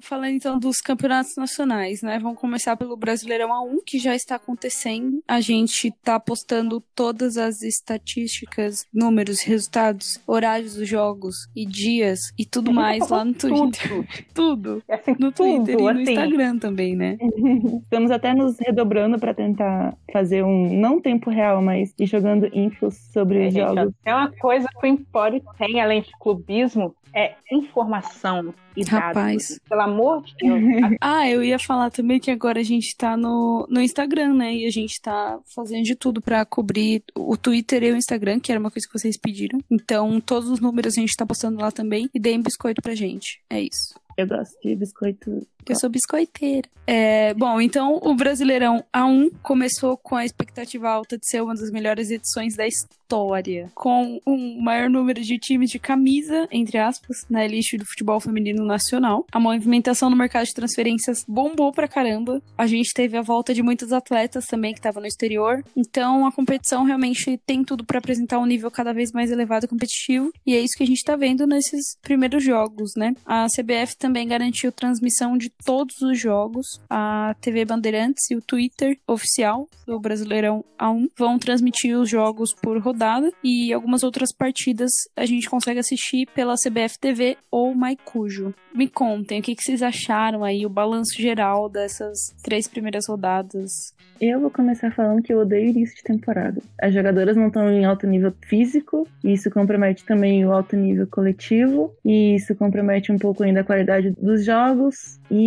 Falando então dos campeonatos nacionais, né? Vamos começar pelo Brasileirão A1, que já está acontecendo. A gente está postando todas as estatísticas, números, resultados, horários dos jogos e dias e tudo mais lá no Twitter. tudo. É assim, No Twitter tudo, e no assim. Instagram também, né? Estamos até nos redobrando para tentar fazer um, não tempo real, mas ir jogando infos sobre É, os gente, jogos. É uma coisa que o Empório tem, além de clubismo, é informação Rapaz. Pelo amor de Deus. Ah, eu ia falar também que agora a gente tá no, no Instagram, né? E a gente tá fazendo de tudo pra cobrir o Twitter e o Instagram, que era uma coisa que vocês pediram. Então, todos os números a gente tá postando lá também. E deem biscoito pra gente. É isso. Eu gosto de biscoito. Eu sou biscoiteira. É, bom, então o Brasileirão A1 começou com a expectativa alta de ser uma das melhores edições da história, com um maior número de times de camisa, entre aspas, na elite do futebol feminino nacional. A movimentação no mercado de transferências bombou pra caramba. A gente teve a volta de muitos atletas também que estavam no exterior. Então a competição realmente tem tudo pra apresentar um nível cada vez mais elevado e competitivo. E é isso que a gente tá vendo nesses primeiros jogos, né? A CBF também garantiu transmissão de todos os jogos. A TV Bandeirantes e o Twitter oficial do Brasileirão A1 vão transmitir os jogos por rodada e algumas outras partidas a gente consegue assistir pela CBF TV ou Maicujo. Me contem o que, que vocês acharam aí, o balanço geral dessas três primeiras rodadas. Eu vou começar falando que eu odeio início de temporada. As jogadoras não estão em alto nível físico, e isso compromete também o alto nível coletivo, e isso compromete um pouco ainda a qualidade dos jogos, e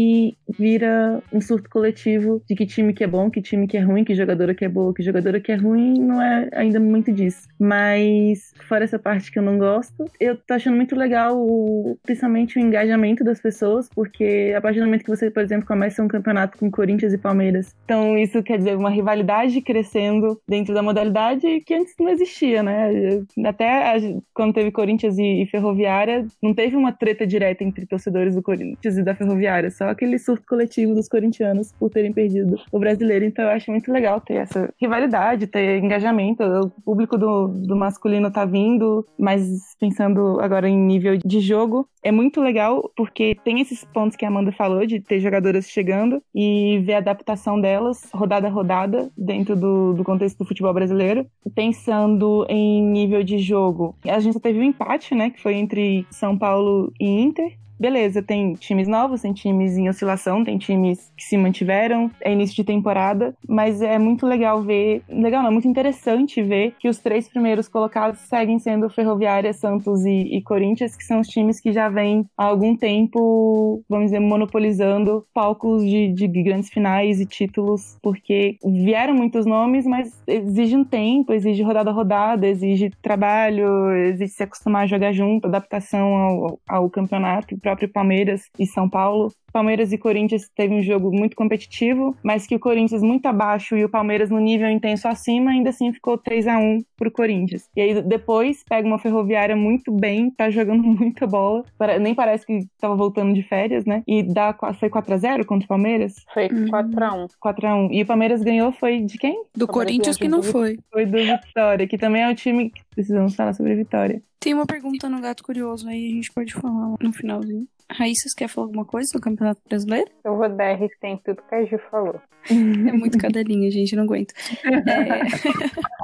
vira um surto coletivo de que time que é bom, que time que é ruim, que jogadora que é boa, que jogadora que é ruim, não é ainda muito disso. Mas, fora essa parte que eu não gosto, eu tô achando muito legal, o, principalmente o engajamento das pessoas, porque a partir do momento que você, por exemplo, começa um campeonato com Corinthians e Palmeiras, então isso quer dizer uma rivalidade crescendo dentro da modalidade que antes não existia, né? Até a- quando teve Corinthians e, e Ferroviária, não teve uma treta direta entre torcedores do Corinthians e da Ferroviária, só aquele surto coletivo dos corintianos por terem perdido o brasileiro. Então eu acho muito legal ter essa rivalidade, ter engajamento. O público do, do masculino tá vindo, mas pensando agora em nível de jogo, é muito legal porque tem esses pontos que a Amanda falou de ter jogadoras chegando e ver a adaptação delas rodada a rodada dentro do, do contexto do futebol brasileiro. Pensando em nível de jogo, a gente teve um empate, né, que foi entre São Paulo e Inter. Beleza, tem times novos, tem times em oscilação, tem times que se mantiveram, é início de temporada, mas é muito legal ver, legal não, é muito interessante ver que os três primeiros colocados seguem sendo Ferroviária, Santos e, e Corinthians, que são os times que já vêm há algum tempo, vamos dizer, monopolizando palcos de, de grandes finais e títulos, porque vieram muitos nomes, mas exige um tempo, exige rodada a rodada, exige trabalho, exige se acostumar a jogar junto, adaptação ao, ao campeonato, o próprio Palmeiras e São Paulo. Palmeiras e Corinthians teve um jogo muito competitivo, mas que o Corinthians muito abaixo e o Palmeiras no nível intenso acima, ainda assim ficou 3 a 1 pro Corinthians. E aí depois pega uma ferroviária muito bem, tá jogando muita bola, nem parece que tava voltando de férias, né? E dá, foi 4 a 0 contra o Palmeiras? Foi Uhum. 4x1. 4 a 1 E o Palmeiras ganhou foi de quem? Do Corinthians que não foi. Foi do Vitória, que também é o time que precisamos falar sobre a Vitória. Tem uma pergunta no Gato Curioso aí, a gente pode falar no finalzinho. Raíssa, você quer falar alguma coisa do Campeonato Brasileiro? Eu vou dar RT em tudo que a Gi falou. É muito cadelinha, gente, não aguento. É...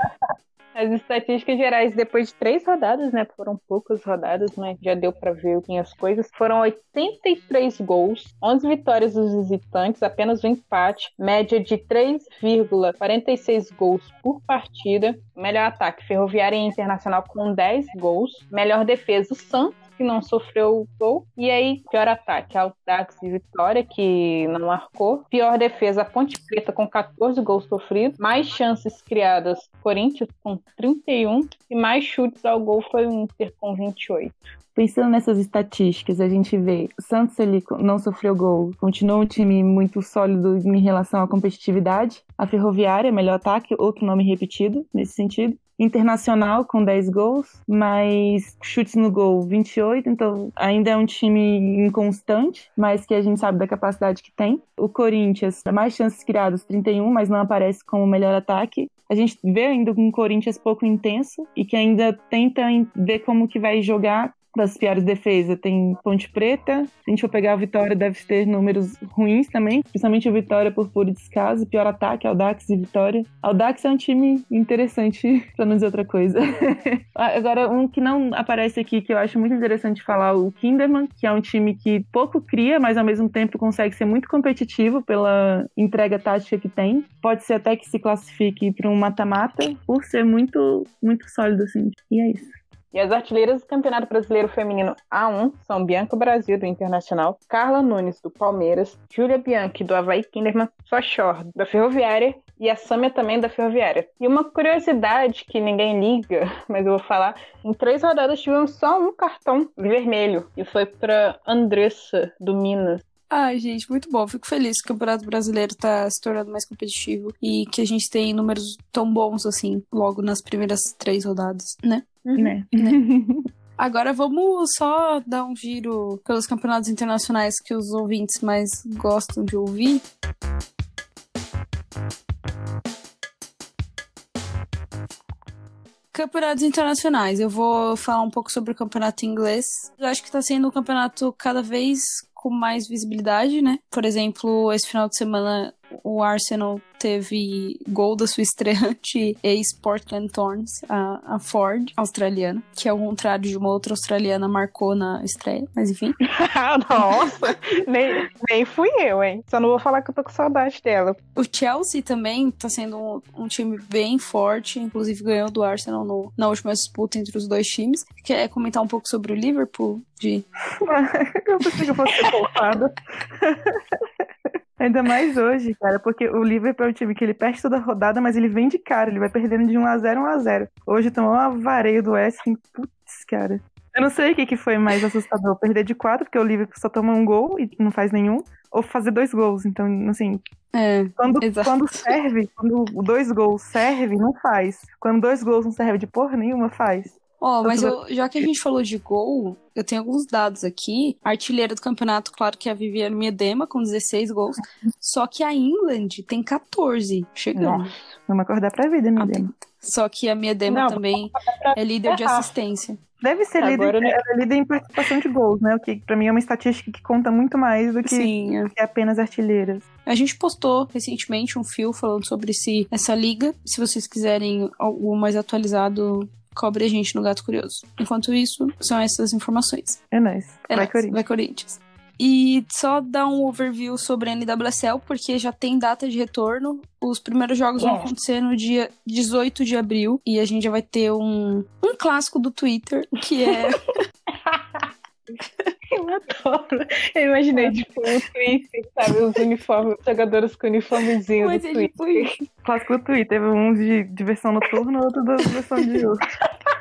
As estatísticas gerais, depois de três rodadas, né? Foram poucas rodadas, mas já deu para ver as coisas. Foram 83 gols, 11 vitórias dos visitantes, apenas um empate, média de 3,46 gols por partida. Melhor ataque, Ferroviária e Internacional com 10 gols. Melhor defesa, o Santos que não sofreu gol. E aí, pior ataque, Aldax e Vitória, que não marcou. Pior defesa, Ponte Preta com 14 gols sofridos. Mais chances criadas, Corinthians com 31. E mais chutes ao gol foi o Inter com 28. Pensando nessas estatísticas, a gente vê o Santos ele não sofreu gol, continuou um time muito sólido em relação à competitividade. A Ferroviária, melhor ataque, outro nome repetido nesse sentido. Internacional com 10 gols, mas chutes no gol 28, então ainda é um time inconstante, mas que a gente sabe da capacidade que tem. O Corinthians, mais chances criadas 31, mas não aparece como melhor ataque. A gente vê ainda um Corinthians pouco intenso e que ainda tenta ver como que vai jogar das piores defesas tem Ponte Preta. Se a gente for pegar a Vitória, deve ter números ruins também, principalmente o Vitória por puro descaso. Pior ataque, Aldax e Vitória. Aldax é um time interessante, pra não dizer outra coisa. Agora, um que não aparece aqui, que eu acho muito interessante falar, o Kinderman, que é um time que pouco cria, mas ao mesmo tempo consegue ser muito competitivo pela entrega tática que tem. Pode ser até que se classifique para um mata-mata, por ser muito, muito sólido, assim. E é isso. E as artilheiras do Campeonato Brasileiro Feminino A1 são Bianca Brasil, do Internacional, Carla Nunes, do Palmeiras, Júlia Bianchi, do Havaí Kinderman, Sochor, da Ferroviária e a Sâmia também da Ferroviária. E uma curiosidade que ninguém liga, mas eu vou falar, em três rodadas tivemos só um cartão vermelho e foi para Andressa, do Minas. Ai, gente, muito bom. Fico feliz que o Campeonato Brasileiro tá se tornando mais competitivo e que a gente tem números tão bons assim, logo nas primeiras três rodadas, né? Uhum. Né? né? Agora vamos só dar um giro pelos campeonatos internacionais que os ouvintes mais gostam de ouvir. Campeonatos internacionais. Eu vou falar um pouco sobre o campeonato inglês. Eu acho que está sendo um campeonato cada vez com mais visibilidade, né? Por exemplo, esse final de semana o Arsenal teve gol da sua estreante ex-Portland Thorns, a, a, Ford, australiana, que ao contrário de uma outra australiana marcou na estreia, mas enfim. Nossa, nem, nem fui eu, hein? Só não vou falar que eu tô com saudade dela. O Chelsea também tá sendo um, um time bem forte, inclusive ganhou do Arsenal no, na última disputa entre os dois times. Quer comentar um pouco sobre o Liverpool? De... eu pensei que eu fosse poupada. Ainda mais hoje, cara, porque o Liverpool é um time que ele perde toda a rodada, mas ele vem de cara, ele vai perdendo de 1x0, 1x0. Hoje tomou uma vareio do West Ham, putz, cara. Eu não sei o que, que foi mais assustador, perder de 4, porque o Liverpool só toma um gol e não faz nenhum, ou fazer dois gols. Então, assim, é, quando, quando serve, quando dois gols serve, não faz. Quando dois gols não serve de porra nenhuma, faz. Ó, oh, mas eu, já que a gente falou de gol, eu tenho alguns dados aqui. A artilheira do campeonato, claro que é a Viviane Miedema, com 16 gols. Só que a England tem 14 chegando. Nossa, vamos acordar pra vida, Miedema. Só que a Miedema Não, também é líder de assistência. Deve ser líder, Agora, é líder em participação de gols, né? O que pra mim é uma estatística que conta muito mais do que, Sim, é. que apenas artilheiras. A gente postou recentemente um fio falando sobre esse, essa liga. Se vocês quiserem algo mais atualizado, cobre a gente no Gato Curioso. Enquanto isso, são essas informações. É nóis. É vai, Corinthians. vai Corinthians. E só dar um overview sobre a NWSL, porque já tem data de retorno. Os primeiros jogos vão acontecer no dia 18 de abril. E a gente já vai ter um, um clássico do Twitter, que é. Eu adoro. Eu imaginei, tipo, um Twitter, sabe? Os uniformes, jogadores com uniformezinho Mas do Twitter. Tipo... Clássico do Twitter, um de, de versão noturna, outro da versão de hoje.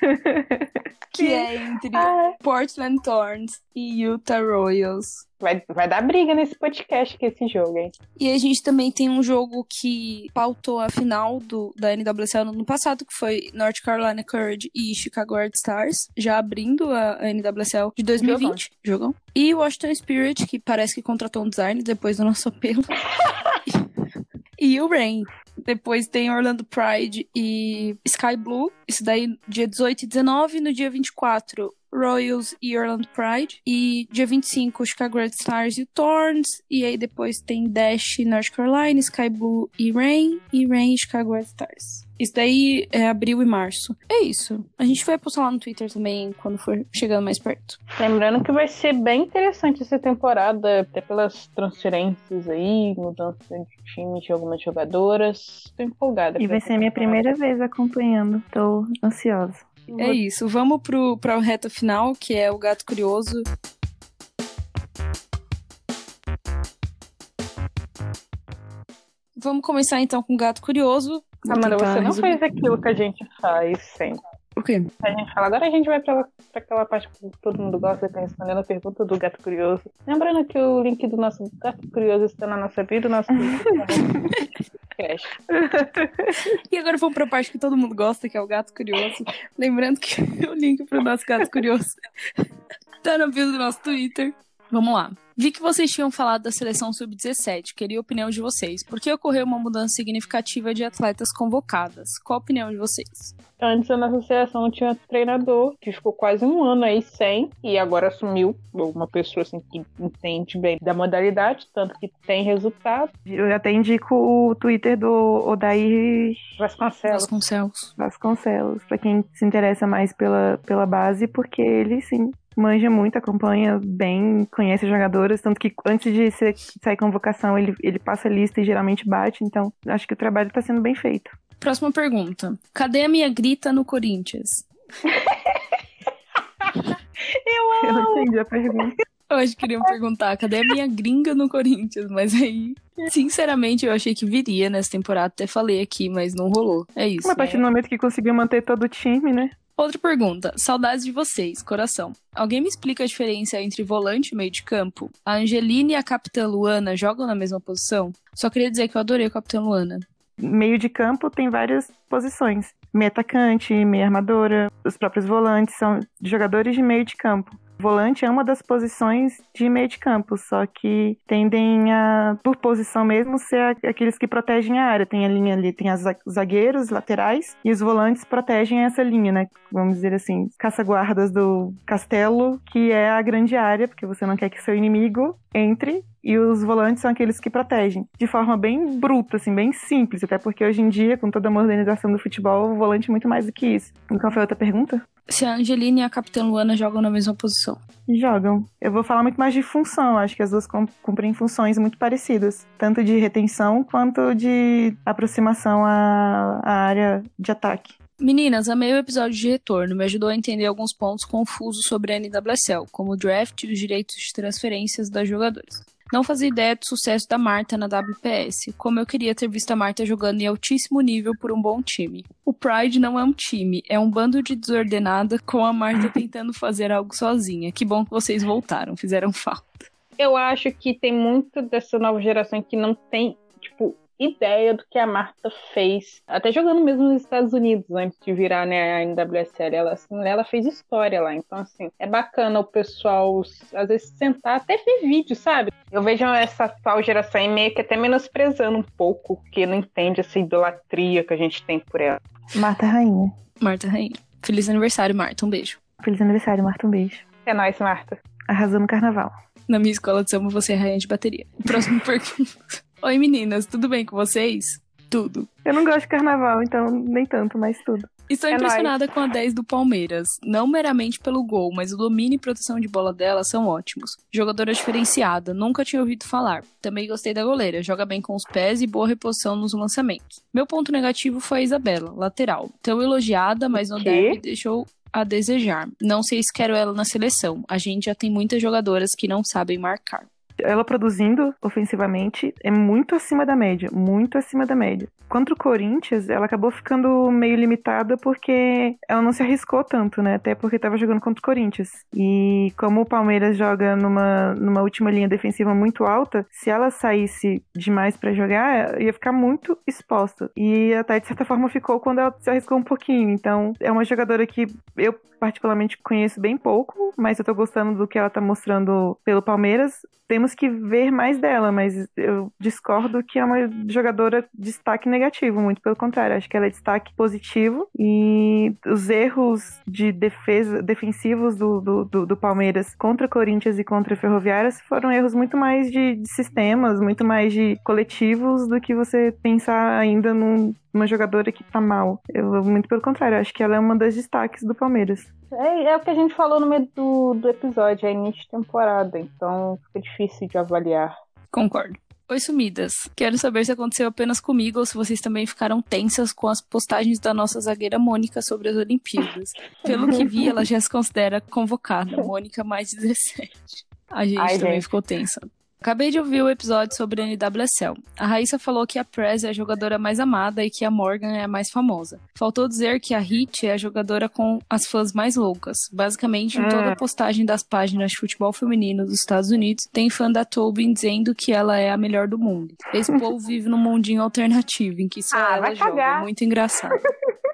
que é entre ah. Portland Thorns e Utah Royals. Vai, vai dar briga nesse podcast que esse jogo, hein? E a gente também tem um jogo que pautou a final do, da NWSL no ano passado, que foi North Carolina Courage e Chicago Red Stars, já abrindo a, a NWSL de 2020. Jogam. E o Washington Spirit, que parece que contratou um design depois do nosso apelo. e o Rain. Depois tem Orlando Pride e Sky Blue. Isso daí dia 18 e 19. No dia 24, Royals e Orlando Pride. E dia 25, Chicago Red Stars e Thorns. E aí depois tem Dash, North Carolina, Sky Blue e Rain. E Rain e Chicago Red Stars. Isso daí é abril e março. É isso. A gente vai postar lá no Twitter também quando for chegando mais perto. Lembrando que vai ser bem interessante essa temporada, até pelas transferências aí, mudança de time de algumas jogadoras. Tô empolgada. E vai ser minha primeira vez acompanhando. Tô ansiosa. É isso. Vamos pro, pra reta final, que é o Gato Curioso. Vamos começar então com o Gato Curioso. Amanda, você não fez aquilo que a gente faz sempre. O quê? A gente fala, agora a gente vai pra, pra aquela parte que todo mundo gosta de estar respondendo a pergunta do Gato Curioso. Lembrando que o link do nosso Gato Curioso está na nossa vida, o nosso. E agora vamos pra parte que todo mundo gosta, que é o Gato Curioso. Lembrando que o link pro nosso Gato Curioso tá no bio do nosso Twitter. Vamos lá. Vi que vocês tinham falado da seleção sub-17. Queria a opinião de vocês. Por que ocorreu uma mudança significativa de atletas convocadas? Qual a opinião de vocês? Antes a nossa seleção tinha treinador que ficou quase um ano aí sem e agora assumiu uma pessoa assim que entende bem da modalidade, tanto que tem resultado. Eu até indico o Twitter do Odair Vasconcelos. Vasconcelos. Vasconcelos, pra quem se interessa mais pela, pela base, porque ele, sim, manja muito, acompanha bem, conhece as jogadoras, tanto que antes de ser, sair convocação, ele, ele passa a lista e geralmente bate, então acho que o trabalho tá sendo bem feito. Próxima pergunta. Cadê a minha grita no Corinthians? Eu não entendi a pergunta. Eu acho que queriam perguntar, cadê a minha gringa no Corinthians? Mas aí, sinceramente, eu achei que viria nessa temporada. Até falei aqui, mas não rolou. É isso. Mas a partir do momento que conseguiu manter todo o time, né? Outra pergunta. Saudades de vocês, coração. Alguém me explica a diferença entre volante e meio de campo? A Angeline e a Capitã Luana jogam na mesma posição? Só queria dizer que eu adorei a Capitã Luana. Meio de campo tem várias posições. Meia atacante, meia armadora, os próprios volantes são jogadores de meio de campo. Volante é uma das posições de meio de campo, só que tendem a, por posição mesmo, ser aqueles que protegem a área. Tem a linha ali, tem os zagueiros, laterais, e os volantes protegem essa linha, né? Vamos dizer assim, caça-guardas do castelo, que é a grande área, porque você não quer que seu inimigo entre e os volantes são aqueles que protegem. De forma bem bruta, assim, bem simples, até porque hoje em dia, com toda a modernização do futebol, o volante é muito mais do que isso. Qual foi a outra pergunta? Se a Angeline e a Capitã Luana jogam na mesma posição. Jogam. Eu vou falar muito mais de função, acho que as duas cum- cumprem funções muito parecidas, tanto de retenção quanto de aproximação à, à área de ataque. Meninas, amei o episódio de retorno. Me ajudou a entender alguns pontos confusos sobre a NWSL, como o draft e os direitos de transferências das jogadoras. Não fazia ideia do sucesso da Marta na WPS, como eu queria ter visto a Marta jogando em altíssimo nível por um bom time. O Pride não é um time, é um bando de desordenada com a Marta tentando fazer algo sozinha. Que bom que vocês voltaram, fizeram falta. Eu acho que tem muito dessa nova geração que não tem, tipo, ideia do que a Marta fez. Até jogando mesmo nos Estados Unidos, antes de virar né, a NWSL. Ela, assim, ela fez história lá. Então, assim, é bacana o pessoal, às vezes, sentar, até ver vídeo, sabe? Eu vejo essa atual geração aí meio que até menosprezando um pouco, porque não entende essa idolatria que a gente tem por ela. Marta Rainha. Marta Rainha. Feliz aniversário, Marta. Um beijo. Feliz aniversário, Marta, um beijo. É nóis, Marta. Arrasou no carnaval. Na minha escola de samba, você é rainha de bateria. Próxima pergunta. Oi, meninas, tudo bem com vocês? Tudo. Eu não gosto de carnaval, então nem tanto, mas tudo. Estou É impressionada com a 10 do Palmeiras. Não meramente pelo gol, mas o domínio e proteção de bola dela são ótimos. Jogadora diferenciada, nunca tinha ouvido falar. Também gostei da goleira, joga bem com os pés e boa reposição nos lançamentos. Meu ponto negativo foi a Isabela, lateral. Tão elogiada, mas no derby deixou a desejar. Não sei se quero ela na seleção. A gente já tem muitas jogadoras que não sabem marcar. Ela produzindo ofensivamente é muito acima da média, muito acima da média. Contra o Corinthians, ela acabou ficando meio limitada porque ela não se arriscou tanto, né? Até porque estava jogando contra o Corinthians. E como o Palmeiras joga numa, numa última linha defensiva muito alta, se ela saísse demais para jogar, ia ficar muito exposta. E até de certa forma ficou quando ela se arriscou um pouquinho. Então, é uma jogadora que eu particularmente conheço bem pouco, mas eu tô gostando do que ela tá mostrando pelo Palmeiras. Temos temos que ver mais dela, mas eu discordo que é uma jogadora de destaque negativo, muito pelo contrário, acho que ela é destaque positivo e os erros de defesa, defensivos do, do, do, do Palmeiras contra Corinthians e contra Ferroviárias foram erros muito mais de, de sistemas, muito mais de coletivos do que você pensar ainda num, uma jogadora que tá mal. Eu, muito pelo contrário, acho que ela é uma das destaques do Palmeiras. É, é o que a gente falou no meio do, do episódio, é início de temporada, então fica difícil de avaliar. Concordo. Oi, sumidas. Quero saber se aconteceu apenas comigo ou se vocês também ficaram tensas com as postagens da nossa zagueira Mônica sobre as Olimpíadas. Pelo que vi, ela já se considera convocada. Mônica mais 17. A gente Ai, também gente. ficou tensa. Acabei de ouvir o episódio sobre a NWSL. A Raíssa falou que a Prez é a jogadora mais amada e que a Morgan é a mais famosa. Faltou dizer que a Hit é a jogadora com as fãs mais loucas. Basicamente, em toda a postagem das páginas de futebol feminino dos Estados Unidos, tem fã da Tobin dizendo que ela é a melhor do mundo. Esse povo vive num mundinho alternativo em que só Ah, ela joga. cagar. Muito engraçado.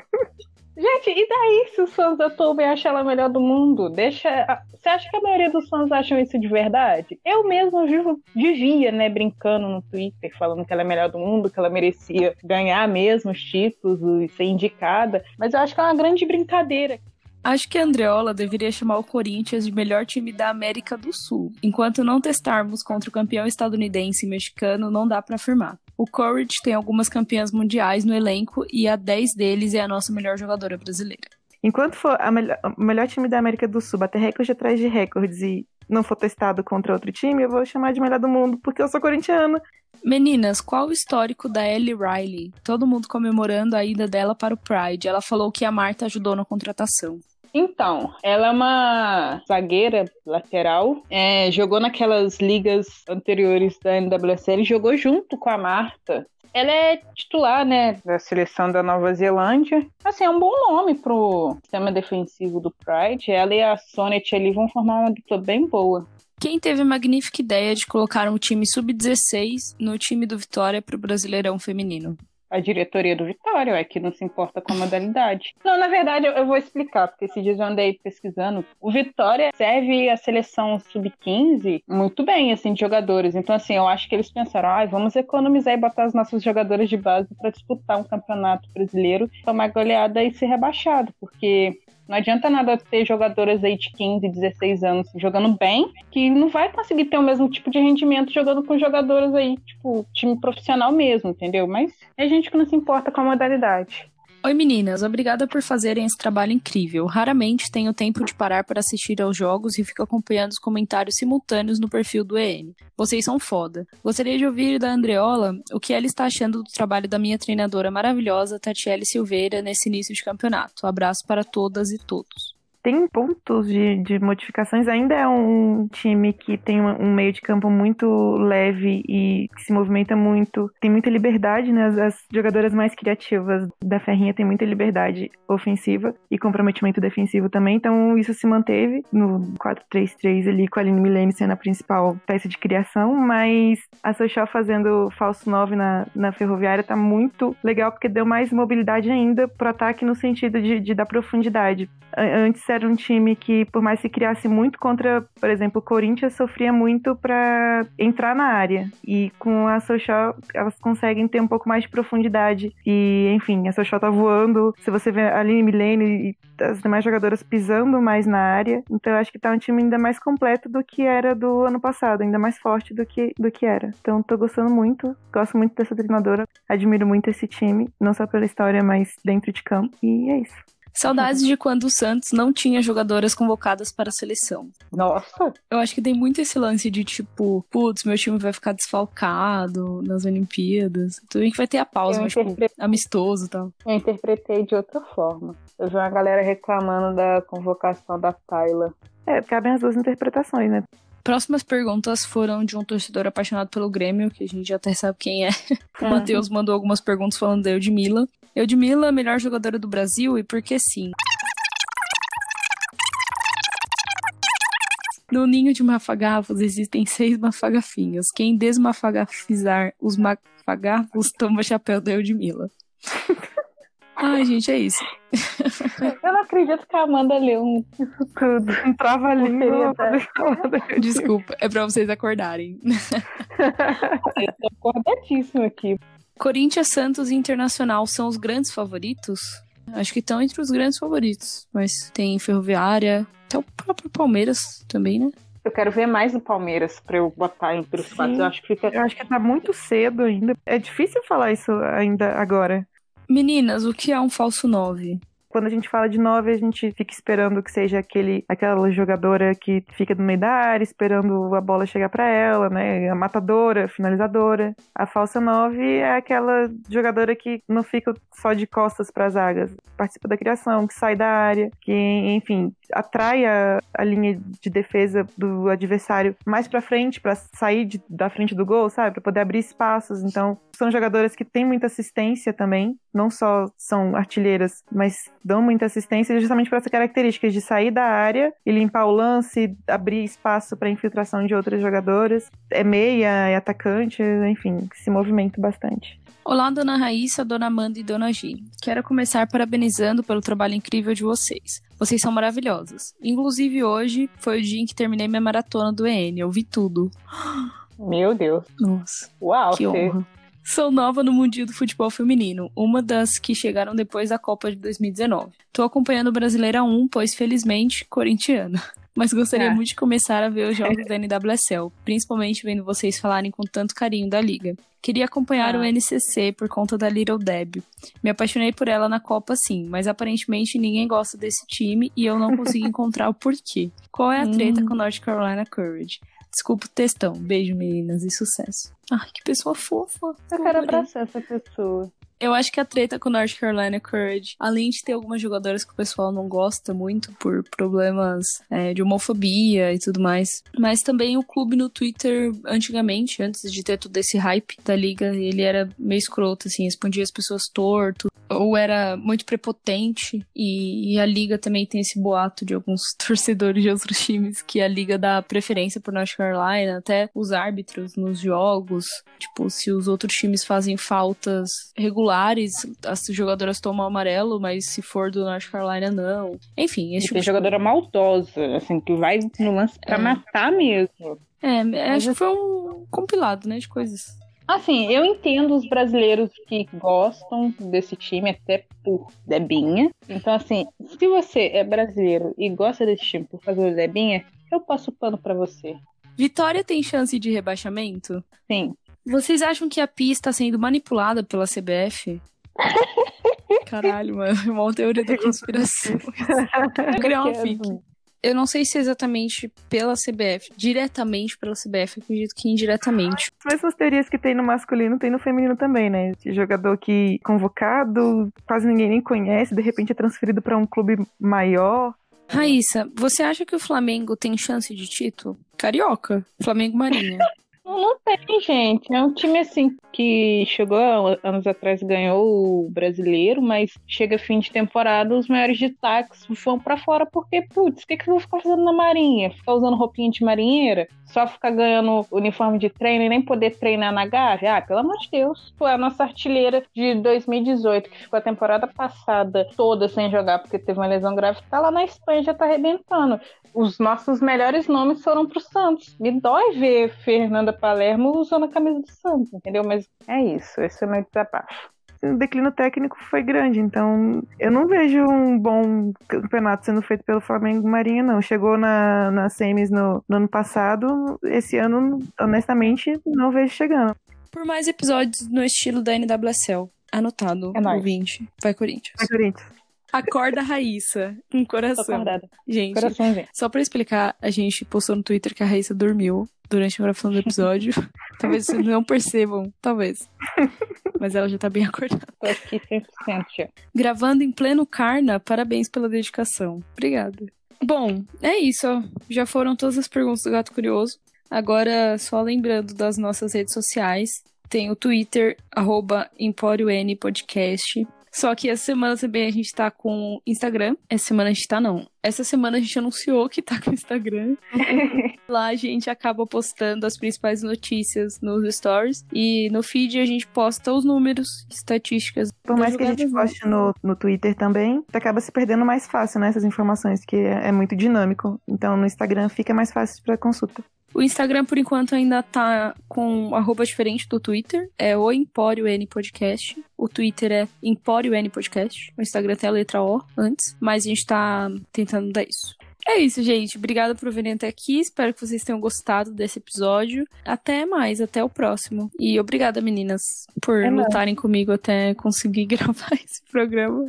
Gente, e daí se os fãs da Tobin acham ela a melhor do mundo? Deixa. Você acha que a maioria dos fãs acham isso de verdade? Eu mesmo vivo, vivia, né, brincando no Twitter, falando que ela é a melhor do mundo, que ela merecia ganhar mesmo os títulos e ser indicada. Mas eu acho que é uma grande brincadeira. Acho que a Andreola deveria chamar o Corinthians de melhor time da América do Sul. Enquanto não testarmos contra o campeão estadunidense e mexicano, não dá pra afirmar. O Courage tem algumas campeãs mundiais no elenco e a 10 deles é a nossa melhor jogadora brasileira. Enquanto for melhor- o melhor time da América do Sul bater recorde atrás de recordes e não for testado contra outro time, eu vou chamar de melhor do mundo, porque eu sou corintiana. Meninas, qual o histórico da Ellie Riley? Todo mundo comemorando a ida dela para o Pride. Ela falou que a Marta ajudou na contratação. Então, ela é uma zagueira lateral, é, jogou naquelas ligas anteriores da NWSL, jogou junto com a Marta. Ela é titular, né, da seleção da Nova Zelândia. Assim, é um bom nome pro sistema defensivo do Pride. Ela e a Sonnet ali vão formar uma dupla bem boa. Quem teve a magnífica ideia de colocar um time sub-16 no time do Vitória para o Brasileirão Feminino? A diretoria do Vitória, é que não se importa com a modalidade. Não, na verdade, eu, vou explicar, porque esses dias eu andei pesquisando. O Vitória serve a seleção sub-15 muito bem, assim, de jogadores. Então, assim, eu acho que eles pensaram, ah, vamos economizar e botar os nossos jogadores de base para disputar um campeonato brasileiro, tomar goleada e ser rebaixado, porque não adianta nada ter jogadoras aí de 15, 16 anos jogando bem, que não vai conseguir ter o mesmo tipo de rendimento jogando com jogadoras aí, tipo, time profissional mesmo, entendeu? Mas é gente que não se importa com a modalidade. Oi meninas, obrigada por fazerem esse trabalho incrível. Raramente tenho tempo de parar para assistir aos jogos e fico acompanhando os comentários simultâneos no perfil do EM. Vocês são foda. Gostaria de ouvir da Andreola o que ela está achando do trabalho da minha treinadora maravilhosa, Tatiele Silveira, nesse início de campeonato. Abraço para todas e todos. Tem pontos de, de modificações, ainda é um time que tem um, meio de campo muito leve e que se movimenta muito, tem muita liberdade, né? As, as jogadoras mais criativas da Ferrinha têm muita liberdade ofensiva e comprometimento defensivo também, então isso se manteve no 4-3-3 ali com a Aline Milene sendo a principal peça de criação, mas a Sochal fazendo falso 9 na, na ferroviária tá muito legal porque deu mais mobilidade ainda pro ataque no sentido de, de dar profundidade. Antes era um time que, por mais que criasse muito contra, por exemplo, o Corinthians, sofria muito para entrar na área. E com a Sochal, elas conseguem ter um pouco mais de profundidade. E, enfim, a Sochal tá voando. Se você vê a Aline Milene e as demais jogadoras pisando mais na área. Então eu acho que tá um time ainda mais completo do que era do ano passado, ainda mais forte do que, do que era. Então tô gostando muito, gosto muito dessa treinadora, admiro muito esse time, não só pela história, mas dentro de campo. E é isso. Saudades de quando o Santos não tinha jogadoras convocadas para a seleção. Nossa, Eu acho que tem muito esse lance de tipo, putz, meu time vai ficar desfalcado nas Olimpíadas. Tudo bem que vai ter a pausa, Eu mas tipo, interpre- amistoso e tal. eu interpretei de outra forma. Eu vi uma galera reclamando da convocação da Tayla. É, cabem as duas interpretações, né? Próximas perguntas foram de um torcedor apaixonado pelo Grêmio, que a gente já até sabe quem é. O Uhum. Matheus mandou algumas perguntas falando da Eudmila. Eudmila, melhor jogadora do Brasil e por que sim? No ninho de mafagafos existem seis mafagafinhos. Quem desmafagafizar os mafagafos toma chapéu da Eudmila. Ai, gente, é isso. Eu não acredito que a Amanda leu um Isso tudo. Um trava-língua. Desculpa, é pra vocês acordarem. Eu tô acordadíssima aqui. Corinthians, Santos e Internacional são os grandes favoritos? Acho que estão entre os grandes favoritos. Mas tem Ferroviária, até o próprio Palmeiras também, né? Eu quero ver mais do Palmeiras pra eu botar entre os Sim. quatro. Eu acho que fica. Eu acho que tá muito cedo ainda. É difícil falar isso ainda agora. Meninas, o que é um falso 9? Quando a gente fala de nove, a gente fica esperando que seja aquele, aquela jogadora que fica no meio da área, esperando a bola chegar pra ela, né? A matadora, a finalizadora. A falsa nove é aquela jogadora que não fica só de costas para as zagas, participa da criação, que sai da área, que, enfim, atrai a, a linha de defesa do adversário mais pra frente, pra sair de- da frente do gol, sabe? Pra poder abrir espaços. Então, são jogadoras que têm muita assistência também, não só são artilheiras, mas dão muita assistência justamente por essa característica de sair da área e limpar o lance, abrir espaço para infiltração de outras jogadoras. É meia, é atacante, enfim, se movimenta bastante. Olá, dona Raíssa, dona Amanda e dona Gi. Quero começar parabenizando pelo trabalho incrível de vocês. Vocês são maravilhosas. Inclusive, hoje foi o dia em que terminei minha maratona do EN. Eu vi tudo. Meu Deus. Nossa, Uau, que honra. Sou nova no mundinho do futebol feminino, uma das que chegaram depois da Copa de 2019. Tô acompanhando o Brasileira 1, pois felizmente corintiana. Mas gostaria Ah. muito de começar a ver os jogos da NWSL, principalmente vendo vocês falarem com tanto carinho da liga. Queria acompanhar Ah. o NCC por conta da Little Deb. Me apaixonei por ela na Copa sim, mas aparentemente ninguém gosta desse time e eu não consegui encontrar o porquê. Qual é a treta Hum. com North Carolina Courage? Desculpa o textão. Beijo, meninas, e sucesso. Ai, que pessoa fofa. Eu quero abraçar essa pessoa. Eu acho que a treta com North Carolina Courage, além de ter algumas jogadoras que o pessoal não gosta muito por problemas é, de homofobia e tudo mais, mas também o clube no Twitter, antigamente, antes de ter todo esse hype da liga, ele era meio escroto, assim, respondia as pessoas torto, ou era muito prepotente, e, e a liga também tem esse boato de alguns torcedores de outros times que a liga dá preferência por North Carolina, até os árbitros nos jogos, tipo, se os outros times fazem faltas regulares, as jogadoras tomam amarelo, mas se for do North Carolina, não. Enfim, E esse tipo tem de jogadora maldosa, assim, que vai no lance pra É. matar mesmo. É, acho que foi um compilado, né, de coisas. Assim, eu entendo os brasileiros que gostam desse time, até por Debinha. Então, assim, se você é brasileiro e gosta desse time por fazer o Debinha, eu passo o pano pra você. Vitória tem chance de rebaixamento? Sim. Vocês acham que a PI está sendo manipulada pela CBF? Caralho, mano, é uma teoria da conspiração. Vou criar uma fic. Eu não sei se é exatamente pela CBF, diretamente pela CBF, acredito que indiretamente. As mesmas teorias que tem no masculino, tem no feminino também, né? Esse jogador que convocado, quase ninguém nem conhece, de repente é transferido pra um clube maior. Raíssa, você acha que o Flamengo tem chance de título? Carioca, Flamengo Marinha. Não, tem, gente. É um time assim que chegou anos atrás ganhou o brasileiro, mas chega fim de temporada, os maiores destaques vão pra fora, porque, putz, o que, que eu vou ficar fazendo na marinha? Ficar usando roupinha de marinheira? Só ficar ganhando uniforme de treino e nem poder treinar na Gávea? Ah, pelo amor de Deus. Foi a nossa artilheira de 2018, que ficou a temporada passada toda sem jogar porque teve uma lesão grave, tá lá na Espanha, já tá arrebentando os nossos melhores nomes foram pro Santos. Me dói ver Fernanda Palermo usando a camisa do Santos, entendeu? Mas é isso, esse é o meu desabafo. O declínio técnico foi grande, então eu não vejo um bom campeonato sendo feito pelo Flamengo Marinha, não. Chegou na, na semis no, no ano passado, esse ano, honestamente, não vejo chegando. Por mais episódios no estilo da NWSL. Anotado, É nóis. ouvinte. Vai, Corinthians. Vai, Corinthians. Acorda Raíssa, com Tô coração. acordada. Gente, só pra explicar, a gente postou no Twitter que a Raíssa dormiu durante a gravação do episódio. talvez vocês não percebam, talvez. Mas ela já tá bem acordada. Tô aqui 100% já. Gravando em pleno Carna, parabéns pela dedicação. Obrigada. Bom, é isso. Já foram todas as perguntas do Gato Curioso. Agora, só lembrando das nossas redes sociais. Tem o Twitter, arroba Empório N Podcast. Só que essa semana também a gente tá com Instagram. Essa semana a gente tá, não. Essa semana a gente anunciou que tá com Instagram. Lá a gente acaba postando as principais notícias nos stories. E no feed a gente posta os números, estatísticas. Por mais que a gente poste no, no Twitter também, acaba se perdendo mais fácil, né? Essas informações, que é, é muito dinâmico. Então no Instagram fica mais fácil para consulta. O Instagram, por enquanto, ainda tá com um arroba diferente do Twitter. É o Empório N Podcast. O Twitter é Empório N Podcast. O Instagram tem a letra O antes. Mas a gente tá tentando dar isso. É isso, gente. Obrigada por virem até aqui. Espero que vocês tenham gostado desse episódio. Até mais, até o próximo. E obrigada, meninas, por É lutarem comigo até conseguir gravar esse programa.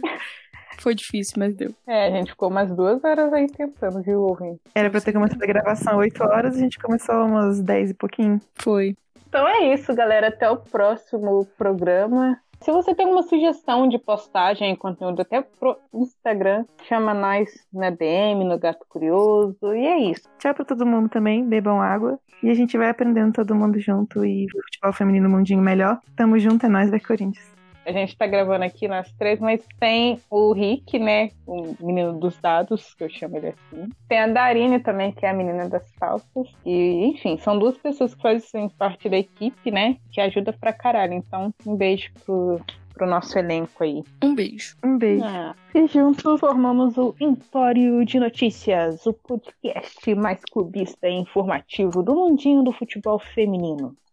Foi difícil, mas deu. É, a gente ficou umas duas horas aí tentando, viu, ouvinte? Era pra ter começado a gravação 8 horas, a gente começou umas 10 e pouquinho. Foi. Então é isso, galera. Até o próximo programa. Se você tem uma sugestão de postagem, conteúdo até pro Instagram, chama nós na DM, no Gato Curioso. E é isso. Tchau pra todo mundo também, bebam água. E a gente vai aprendendo todo mundo junto e o futebol feminino mundinho melhor. Tamo junto, é nóis da Corinthians. A gente tá gravando aqui nós três, mas tem o Rick, né? O menino dos dados, que eu chamo ele assim. Tem a Darine também, que é a menina das pautas. E, enfim, são duas pessoas que fazem parte da equipe, né? Que ajuda pra caralho. Então, um beijo pro, pro nosso elenco aí. Um beijo. Um beijo. Ah, e juntos formamos o Empório de Notícias, o podcast mais clubista e informativo do mundinho do futebol feminino.